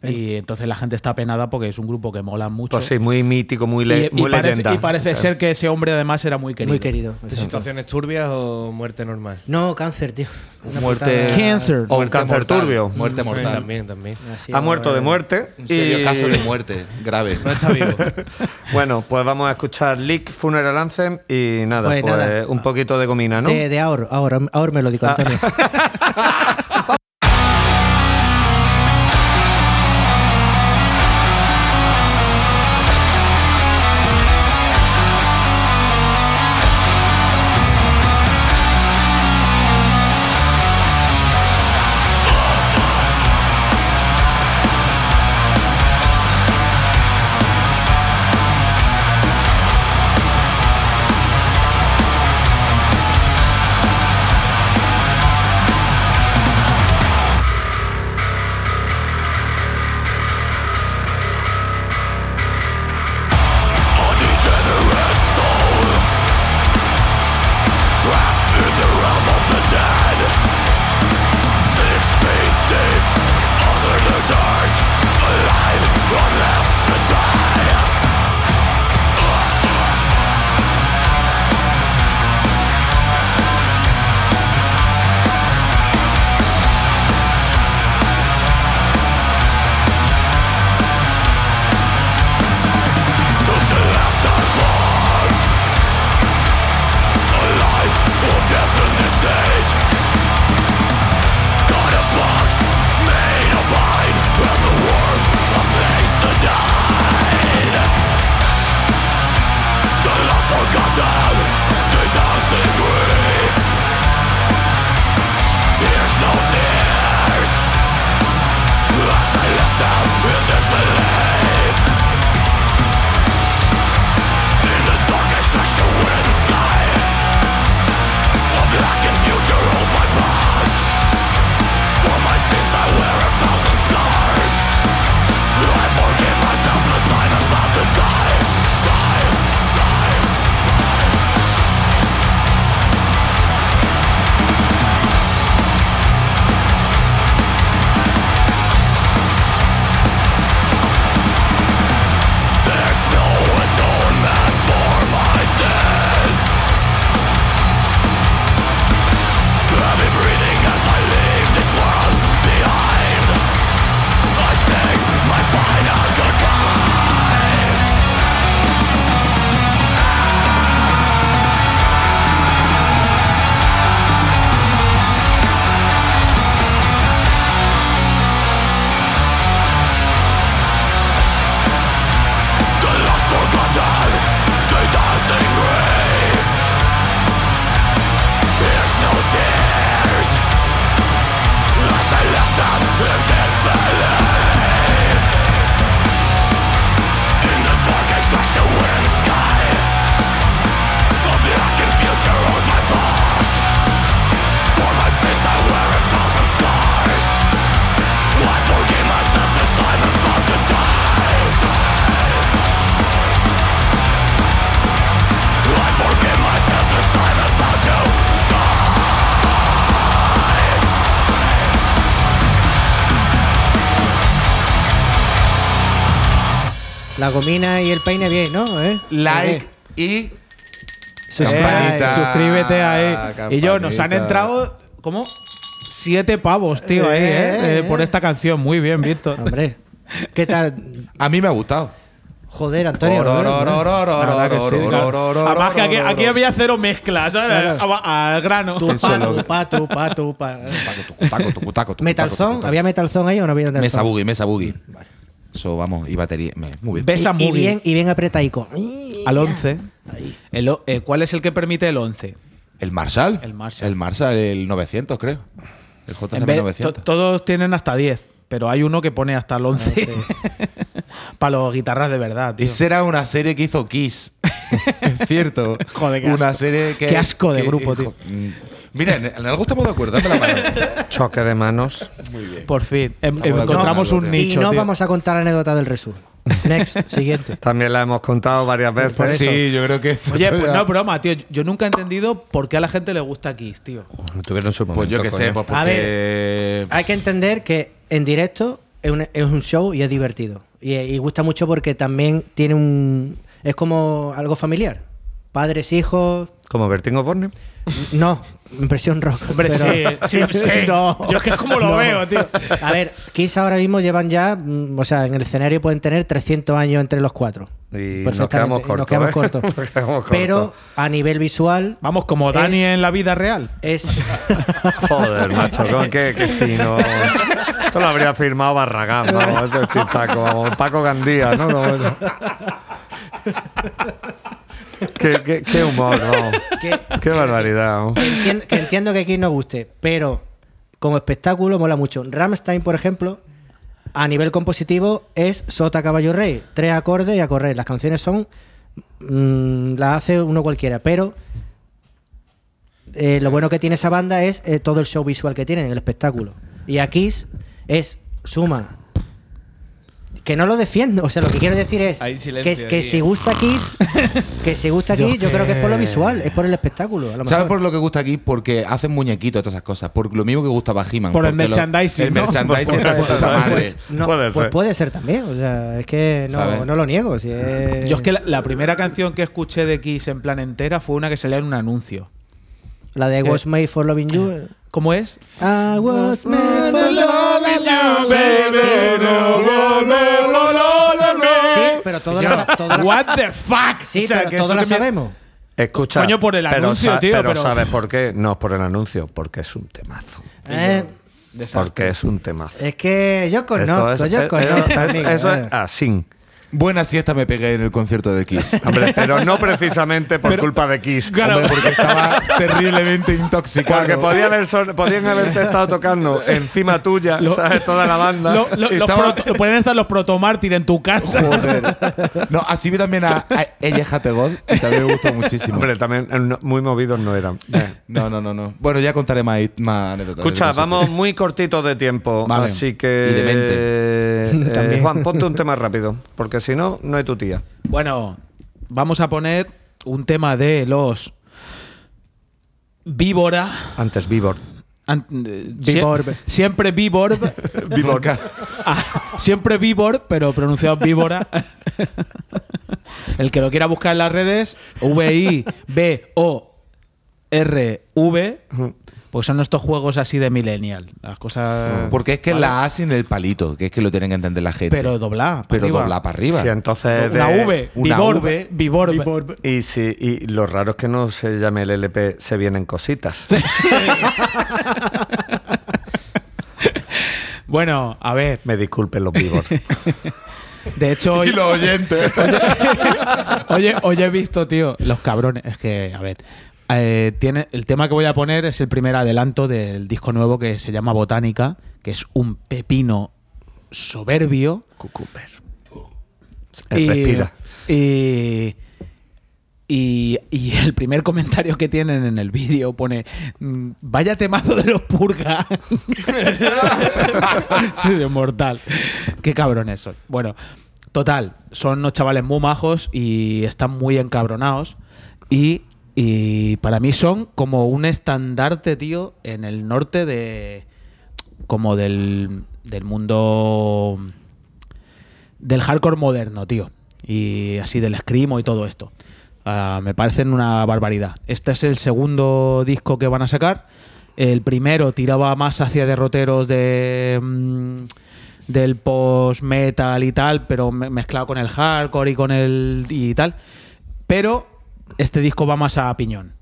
Y entonces la gente está penada porque es un grupo que mola mucho. Pues sí, muy mítico, muy, le- y, y muy parece, leyenda. y parece Sí. ser que ese hombre además era muy querido. Muy querido. ¿De situaciones turbias o muerte normal? No, cáncer, tío. Una Muerte-. Cancer. O un cáncer mortal, turbio. Muerte Sí, mortal. también, también. Ha sido, Ha muerto de eh, muerte. Un serio y- caso de muerte, grave. No está vivo. Bueno, pues vamos a escuchar Leak Funeral Anthem y nada, Pues pues, nada. un poquito de gomina, ¿no? De, de ahora, ahora, ahora melódico, Antonio. La gomina y el peine bien, ¿no? ¿Eh? Like y Eh, suscríbete ahí. Y yo, nos han entrado, ¿cómo? Siete pavos, tío, ahí, ¿eh? Eh, por esta canción. Muy bien, Víctor. Hombre, ¿qué tal? A mí me ha gustado. Joder, Antonio. Además que aquí, aquí había cero mezclas, ¿sabes? Claro. Al grano. Tupa, tupa, tupa, tupa. ¿Metalzón? ¿Había metalzón ahí o no había metalzón? Mesa boogie, mesa boogie. Eso, vamos, y batería. Muy bien. Besa y, y bien, y bien apretaico. Al 11. El o- eh, ¿Cuál es el que permite el 11? El Marshall. El Marshall. El Marshall, el 900, creo. El JCM vez- to- 900. todos tienen hasta 10, pero hay uno que pone hasta el 11. Para los guitarras de verdad, tío. Esa era una serie que hizo Kiss. es cierto. Joder, qué Una asco. serie que. Qué asco de que- grupo, tío. Mira, en, en algo estamos de acuerdo. Dame la mano. Choque de manos. Por fin. Em- Estamos de acuerdo encontramos en un algo, Y nicho. no tío. vamos a contar la anécdota del Resur. Next, siguiente. También la hemos contado varias Por veces. Sí, yo creo que. Oye, pues no, broma, tío. Yo nunca he entendido por qué a la gente le gusta Kiss, tío. Tuvieron su Pues yo momento, qué sé, coño. pues A porque. Hay que entender que en directo es un, es un show y es divertido. Y, y gusta mucho porque también tiene un. Es como algo familiar. Padres, hijos. Como Bertín Osborne. No, impresión rock. Hombre, pero- sí, sí, sí. No. Yo es que es como lo No. veo, tío. A ver, Kiss ahora mismo llevan ya, mm, o sea, en el escenario pueden tener 300 años entre los cuatro. Y nos Perfectamente, quedamos y cortos. nos quedamos ¿eh? cortos. Nos quedamos cortos. Pero a nivel visual Vamos, como Dani Es- en la vida real. es. Joder, macho, con qué, qué fino. Esto lo habría firmado Barragán, vamos, esto es chistaco, vamos, Paco Gandía, ¿no? Como eso. Qué, qué- qué humor, Qué barbaridad. vamos. Entien- que entiendo que Kiss no guste, pero como espectáculo mola mucho. Ramstein, por ejemplo, a nivel compositivo es Sota Caballo Rey, tres acordes y a correr. Las canciones son mm, las hace uno cualquiera, pero eh, lo bueno que tiene esa banda es eh, todo el show visual que tienen, el espectáculo. Y a Kiss es suma. Que no lo defiendo, o sea, lo que quiero decir es que, que si gusta Kiss, que si gusta Kiss, yo creo que es por lo visual, es por el espectáculo. ¿Sabes por lo que gusta aquí? Porque hacen muñequitos todas esas cosas. Por lo mismo que gustaba He-Man. Por el merchandising, El ¿no? merchandising Pues- madre. Pues, no, Puede pues ser. puede ser también. O sea, es que no, no lo niego. Si es- Yo es que la, la primera canción que escuché de Kiss en plan entera fue una que salía en un anuncio. La de ¿Qué? Was Made for Loving You. ¿Cómo es? I was made for loving you, Sí, pero todos la, todos la- What the fuck? sí, O sea, pero que todos eso la que me- sabemos. Escucha. Coño, por el pero anuncio, sa- tío, Pero, pero- ¿sabes por qué? No es por el anuncio, porque es un temazo. Eh, Porque es un temazo. es que yo conozco, es- yo eh, conozco. eh, amigo, Eso eh. es así. Buena siesta me pegué en el concierto de Kiss. Hombre, pero no precisamente por culpa de Kiss. Claro. Hombre, porque estaba terriblemente intoxicado. Porque podían, haber son- podían haberte estado tocando encima tuya, Lo- ¿sabes? Toda la banda. Lo- lo- los Estaba- proto- pueden estar los protomártir en tu casa. Joder. No, así vi también a, a Ella Hate God y también me gustó muchísimo. Hombre, también eh, no- muy movidos no eran. Eh. No, no, no, no. Bueno, ya contaré más, más anécdotas. Escucha, vamos muy cortitos de tiempo. Vale. Así que. Y de mente. eh. Juan, ponte un tema rápido. Porque si no, no hay tu tía. Bueno, vamos a poner un tema de los Víbora. Antes Vivor. An- eh, sie- Víbor. siempre Víbor. Ah, siempre Víbor, pero pronunciado Víbora. El que lo quiera buscar en las redes, V-I-B-O-R-V, pues son estos juegos así de millennial. Las cosas. Porque es que la A sin el palito, que es que lo tienen que entender la gente. Pero dobla. Pero arriba. dobla para arriba. Sí, entonces. Una de- V. una Víbor. V. Víbor. Y, si, y lo raro es que no se llame el LP Se vienen cositas. Bueno, a ver. Me disculpen los Vivor. De hecho, hoy, Y los oyentes. Oye, hoy he visto, tío, los cabrones. Es que, a ver. Eh, tiene, el tema que voy a poner es el primer adelanto del disco nuevo que se llama Botánica, que es un pepino soberbio. Cucumber. Y, Respira. Y, y, y el primer comentario que tienen en el vídeo pone: mm, Vaya temazo de los purga. de mortal. Qué cabrones son. Bueno, total, son unos chavales muy majos y están muy encabronados. Y, y para mí son como un estandarte, tío, en el norte de. como del, del mundo del hardcore moderno, tío. Y así del screamo y todo esto. Ah, me parecen una barbaridad. Este es el segundo disco que van a sacar. El primero tiraba más hacia derroteros de mm, del post metal y tal, pero me- mezclado con el hardcore y con el y tal. Pero este disco va más a piñón.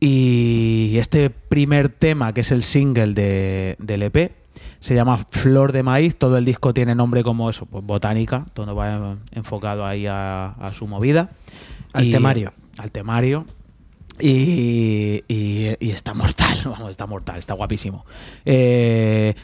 Y este primer tema, que es el single de, del EP, se llama Flor de Maíz. Todo el disco tiene nombre como eso, pues botánica. Todo va enfocado ahí a, a su movida. Al Y- temario. Al temario. Y, y- y está mortal, vamos, está mortal, está guapísimo. Eh,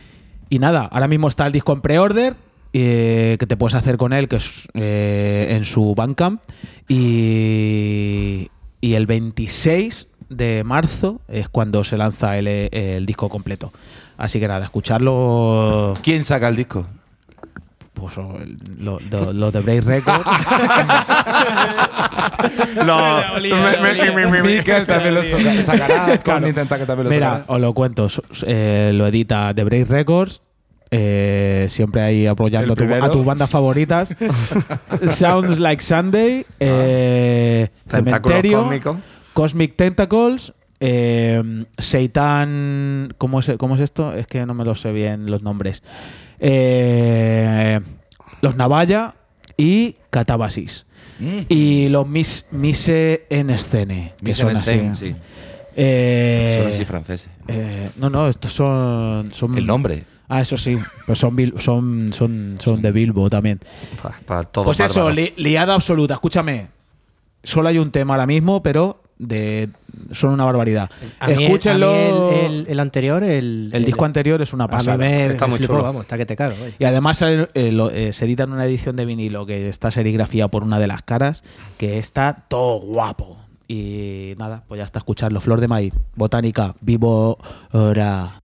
y nada, ahora mismo está el disco en pre-order. Eh, que te puedes hacer con él, que es eh, en su Bandcamp. Y, y el 26 de marzo es cuando se lanza el, el disco completo. Así que nada, escucharlo. ¿Quién saca el disco? Pues o el- lo, de Break Records. Lo- me- me- me- me- me- Miquel también lo saca- sacará con intentar que también lo Mira, sacará. os lo cuento. eh, lo edita The Break Records. Eh, siempre ahí apoyando a, tu- tus bandas favoritas. Sounds Like Sunday, eh, Tentáculos Cementerio, cósmicos. Cosmic Tentacles, eh, Seitan. ¿cómo es, ¿Cómo es esto? Es que no me lo sé bien los nombres. Eh, los Navalla y Catabasis. Y los Mis, Mise en Escene. son Einstein, así. sí. Eh, Son así franceses. eh, no, no, estos son. son El nombre. Ah, eso sí. Pues son, Bil- son, son, son de Bilbo también. Pa- Para todo Pues eso, li- liada absoluta. Escúchame. Solo hay un tema ahora mismo, pero de son una barbaridad. A mí- Escúchenlo. a mí el, el- el anterior, el, el disco anterior es una A mí pasada. me, Está me muy flipó, chulo. vamos, está que te cago. Y además eh, eh, lo- eh, se edita en una edición de vinilo que está serigrafía por una de las caras, que está todo guapo. Y nada, pues ya está escuchando Flor de Maíz, Botánica, Vivo ahora.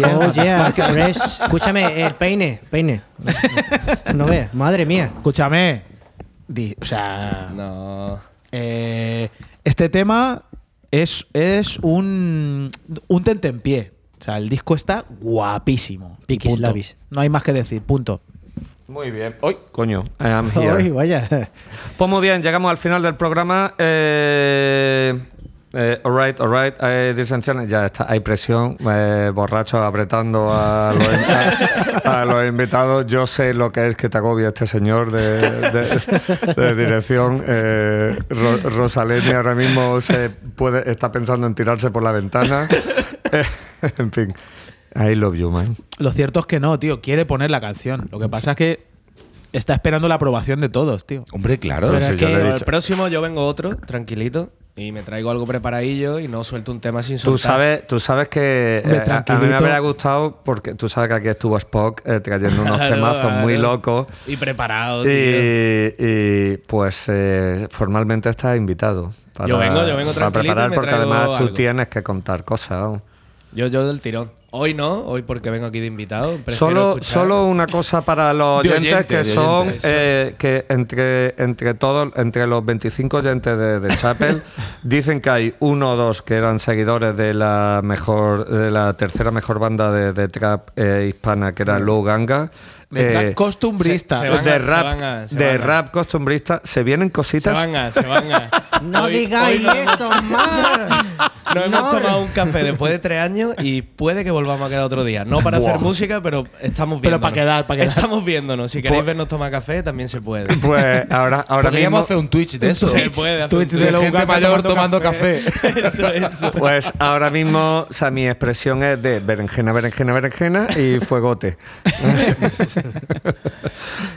Yeah. Oh, yeah, fresh. Escúchame, el peine, peine. No veas, madre mía. Escúchame. Di- o sea. No. eh, este tema es, es un, un tentempié. O sea, el disco está guapísimo. Y Piquis punto. labis. No hay más que decir, punto. Muy bien. Hoy, coño, here. Ay, vaya. Pues muy bien, llegamos al final del programa. Eh, eh, alright, alright. Hay disensiones, ya está. Hay presión. eh, borrachos apretando a los, a- a los invitados. Yo sé lo que es que te agobia este señor de, de- de dirección. Eh, Ro- Rosaleni ahora mismo se puede, está pensando en tirarse por la ventana. Eh, en fin. I love you, man. Lo cierto es que no, tío. Quiere poner la canción. Lo que pasa es que está esperando la aprobación de todos, tío. Hombre, claro. Pero es yo que- le he el próximo yo vengo otro, tranquilito, y me traigo algo preparadillo y no suelto un tema sin Tú soltar. sabes, tú sabes que eh, a- a, mí me habría gustado porque tú sabes que aquí estuvo Spock eh, trayendo unos Claro, temazos muy locos Y preparado, tío. y, y, pues eh, formalmente estás invitado para, Yo vengo, yo vengo para y preparar me porque además tú algo. tienes que contar cosas. Yo, yo del tirón. Hoy no, hoy porque vengo aquí de invitado. Solo, escuchar- solo una cosa para los oyentes oyente, que son oyente. eh, que entre entre todos entre los 25 oyentes de, de Chapel dicen que hay uno o dos que eran seguidores de la mejor de la tercera mejor banda de, de trap eh, hispana que era Low Ganga De Eh, trap costumbrista. se- se van de rap van a- se de van a. rap costumbrista se vienen Se cositas van a, se van a. No Hoy- digáis hoy eso, Mar. Nos hemos No. tomado un café después de tres años y puede que volvamos a quedar otro día. No para hacer música, pero estamos Pero viendo. pa' quedar, pa' quedar. Estamos viéndonos. Si queréis Pues- vernos tomar café, también se puede. pues ahora ahora Podríamos mismo hacer un Twitch de eso. Se puede hacer Twitch un de tweet. Low Gente mayor tomando café. Eso, eso. Pues ahora mismo, o sea, mi expresión es de berenjena, berenjena, berenjena y fuegote.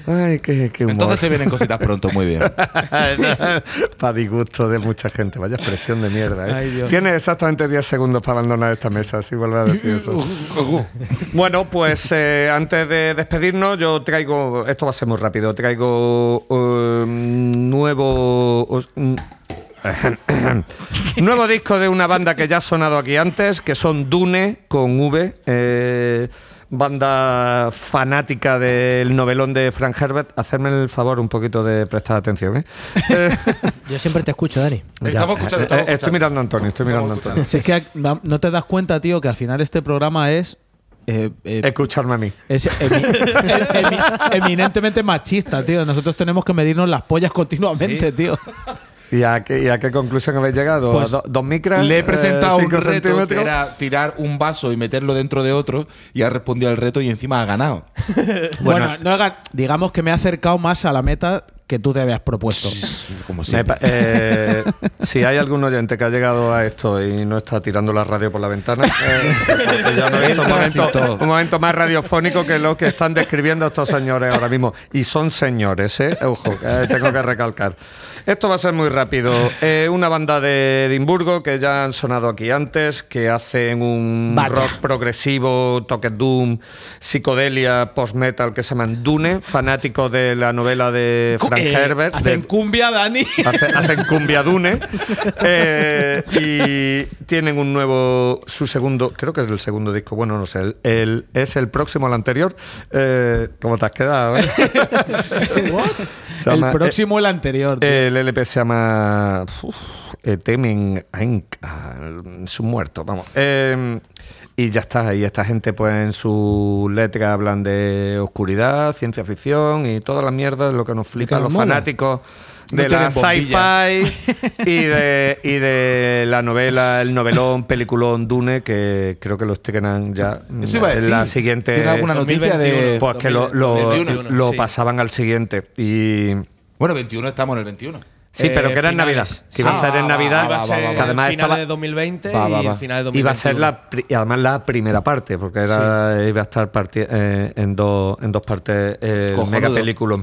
Ay, qué, qué humor. Entonces se vienen cositas pronto, muy bien. Para disgusto de mucha gente. Vaya expresión de mierda. ¿eh? Ay. Tienes exactamente 10 segundos para abandonar esta mesa, si vuelves a decir eso. bueno, pues eh, antes de despedirnos, yo traigo. Esto va a ser muy rápido. Traigo um, nuevo. mm, Nuevo disco de una banda que ya ha sonado aquí antes, que son Dune con V. eh, banda fanática del novelón de Frank Herbert. Hacerme el favor un poquito de prestar atención. ¿eh? Eh, Yo siempre te escucho, Dani. Estamos escuchando, eh, estamos Estoy mirando a Antonio, estoy mirando a Antonio. Si es que no te das cuenta, tío, que al final este programa es. eh, eh, Escucharme a mí. es emi- em- emi- eminentemente machista, tío. Nosotros tenemos que medirnos las pollas continuamente, tío. ¿Y a qué, y a qué conclusión habéis llegado? ¿A Pues, do- ¿Dos micras? Le he eh, presentado un reto que era tirar un vaso y meterlo dentro de otro y ha respondido al reto y encima ha ganado. Bueno, no haga- digamos que me he acercado más a la meta que tú te habías propuesto. Como siempre. eh, si hay algún oyente que ha llegado a esto y no está tirando la radio por la ventana, eh, ya no he visto un, momento, todo. un momento más radiofónico que lo que están describiendo estos señores ahora mismo. Y son señores, ¿eh? Ojo, eh, tengo que recalcar. Esto va a ser muy rápido. Eh, una banda de Edimburgo que ya han sonado aquí antes, que hacen un Vaya. rock progresivo, toque doom, psicodelia, post-metal que se llaman Dune, fanáticos de la novela de Frank Eh, Herbert. Hacen de- cumbia, Dani. Hace- hacen cumbia dune eh, y tienen un nuevo su segundo creo que es el segundo disco bueno no sé el, el- es el próximo al anterior eh, cómo te has quedado eh? Se el llama- próximo, el anterior. tío. el LP se llama uf, eh, Temen Ainc, ah, es un muerto vamos Eh, y ya está y esta gente pues en sus letras hablan de oscuridad ciencia ficción y toda la mierda de lo que nos flipa a los mola. fanáticos No de la sci-fi y de, y de la novela, el novelón, peliculón Dune, que creo que lo estrenan ya Eso iba a en decir. la siguiente. ¿Tiene alguna noticia de.? 2021. Pues que lo, lo, 2021, lo sí. pasaban al siguiente. Y. Bueno, 21 estamos en el 21. Sí, Eh, pero que era en finales. Navidad. Que iba a Sí. ser en Ah, Navidad. Iba a va, ser que además finales estaba. de 2020 Va, va, y va. final de 2021. Iba a ser la además la primera parte, porque era, iba a estar parti- eh, en, dos, en dos partes eh, mega película.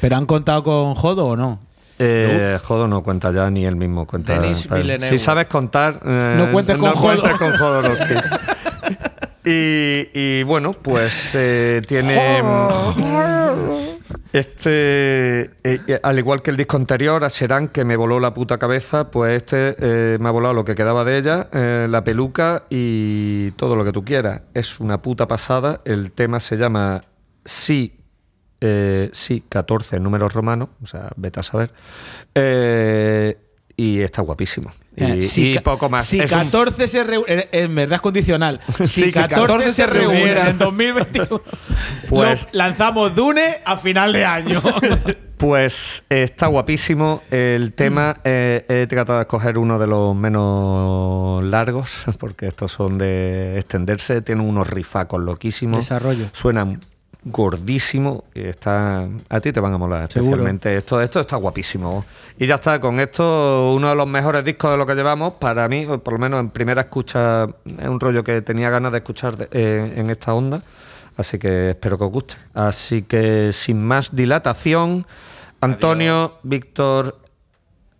¿Pero han contado con Jodo o no? Eh, Jodo no cuenta ya, ni él mismo cuenta. Denis Para- Villeneuve. Si sabes contar, eh, No cuentes con Jodo. y, y bueno, pues eh, tiene. Este, eh, al igual que el disco anterior, a Serán, que me voló la puta cabeza, pues este eh, me ha volado lo que quedaba de ella, eh, la peluca y todo lo que tú quieras. Es una puta pasada. El tema se llama Sí, sí, 14 números romanos, o sea, vete a saber. Y está guapísimo. Y, Eh, si y poco más. Si Es un- 14 se reúnen. En verdad es condicional. Si si 14, 14 se reúnen en 2021, Pues- lanzamos Dune a final de año. Pues eh, está guapísimo. El tema eh, he tratado de escoger uno de los menos largos, porque estos son de extenderse. Tienen unos rifacos loquísimos. Desarrollo. Suenan gordísimo y está a ti te van a molar Seguro. especialmente esto esto está guapísimo y ya está con esto uno de los mejores discos de lo que llevamos para mí o por lo menos en primera escucha es un rollo que tenía ganas de escuchar de- eh, en esta onda así que espero que os guste así que sin más dilatación Antonio Víctor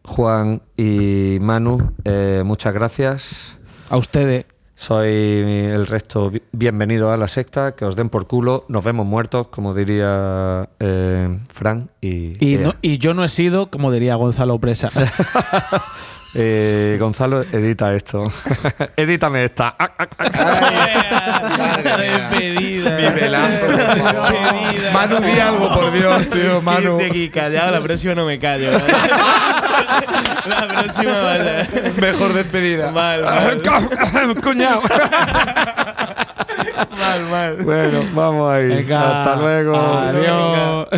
Juan y Manu eh, muchas gracias A ustedes. Soy el resto bi- bienvenido a la secta, que os den por culo, nos vemos muertos, como diría eh, Fran. Y, Y, no- y yo no he sido, como diría Gonzalo Presa. Eh, Gonzalo, edita esto. Edítame esta. Ah, ah, ah. Despedida. Despedida. Manu, di algo, por Dios, tío, Manu. Aquí callado, la próxima no me callo. La próxima vaya. Mejor despedida. Mal, mal, Cuñado. mal, mal. Bueno, vamos ahí. Venga. Hasta luego. Adiós.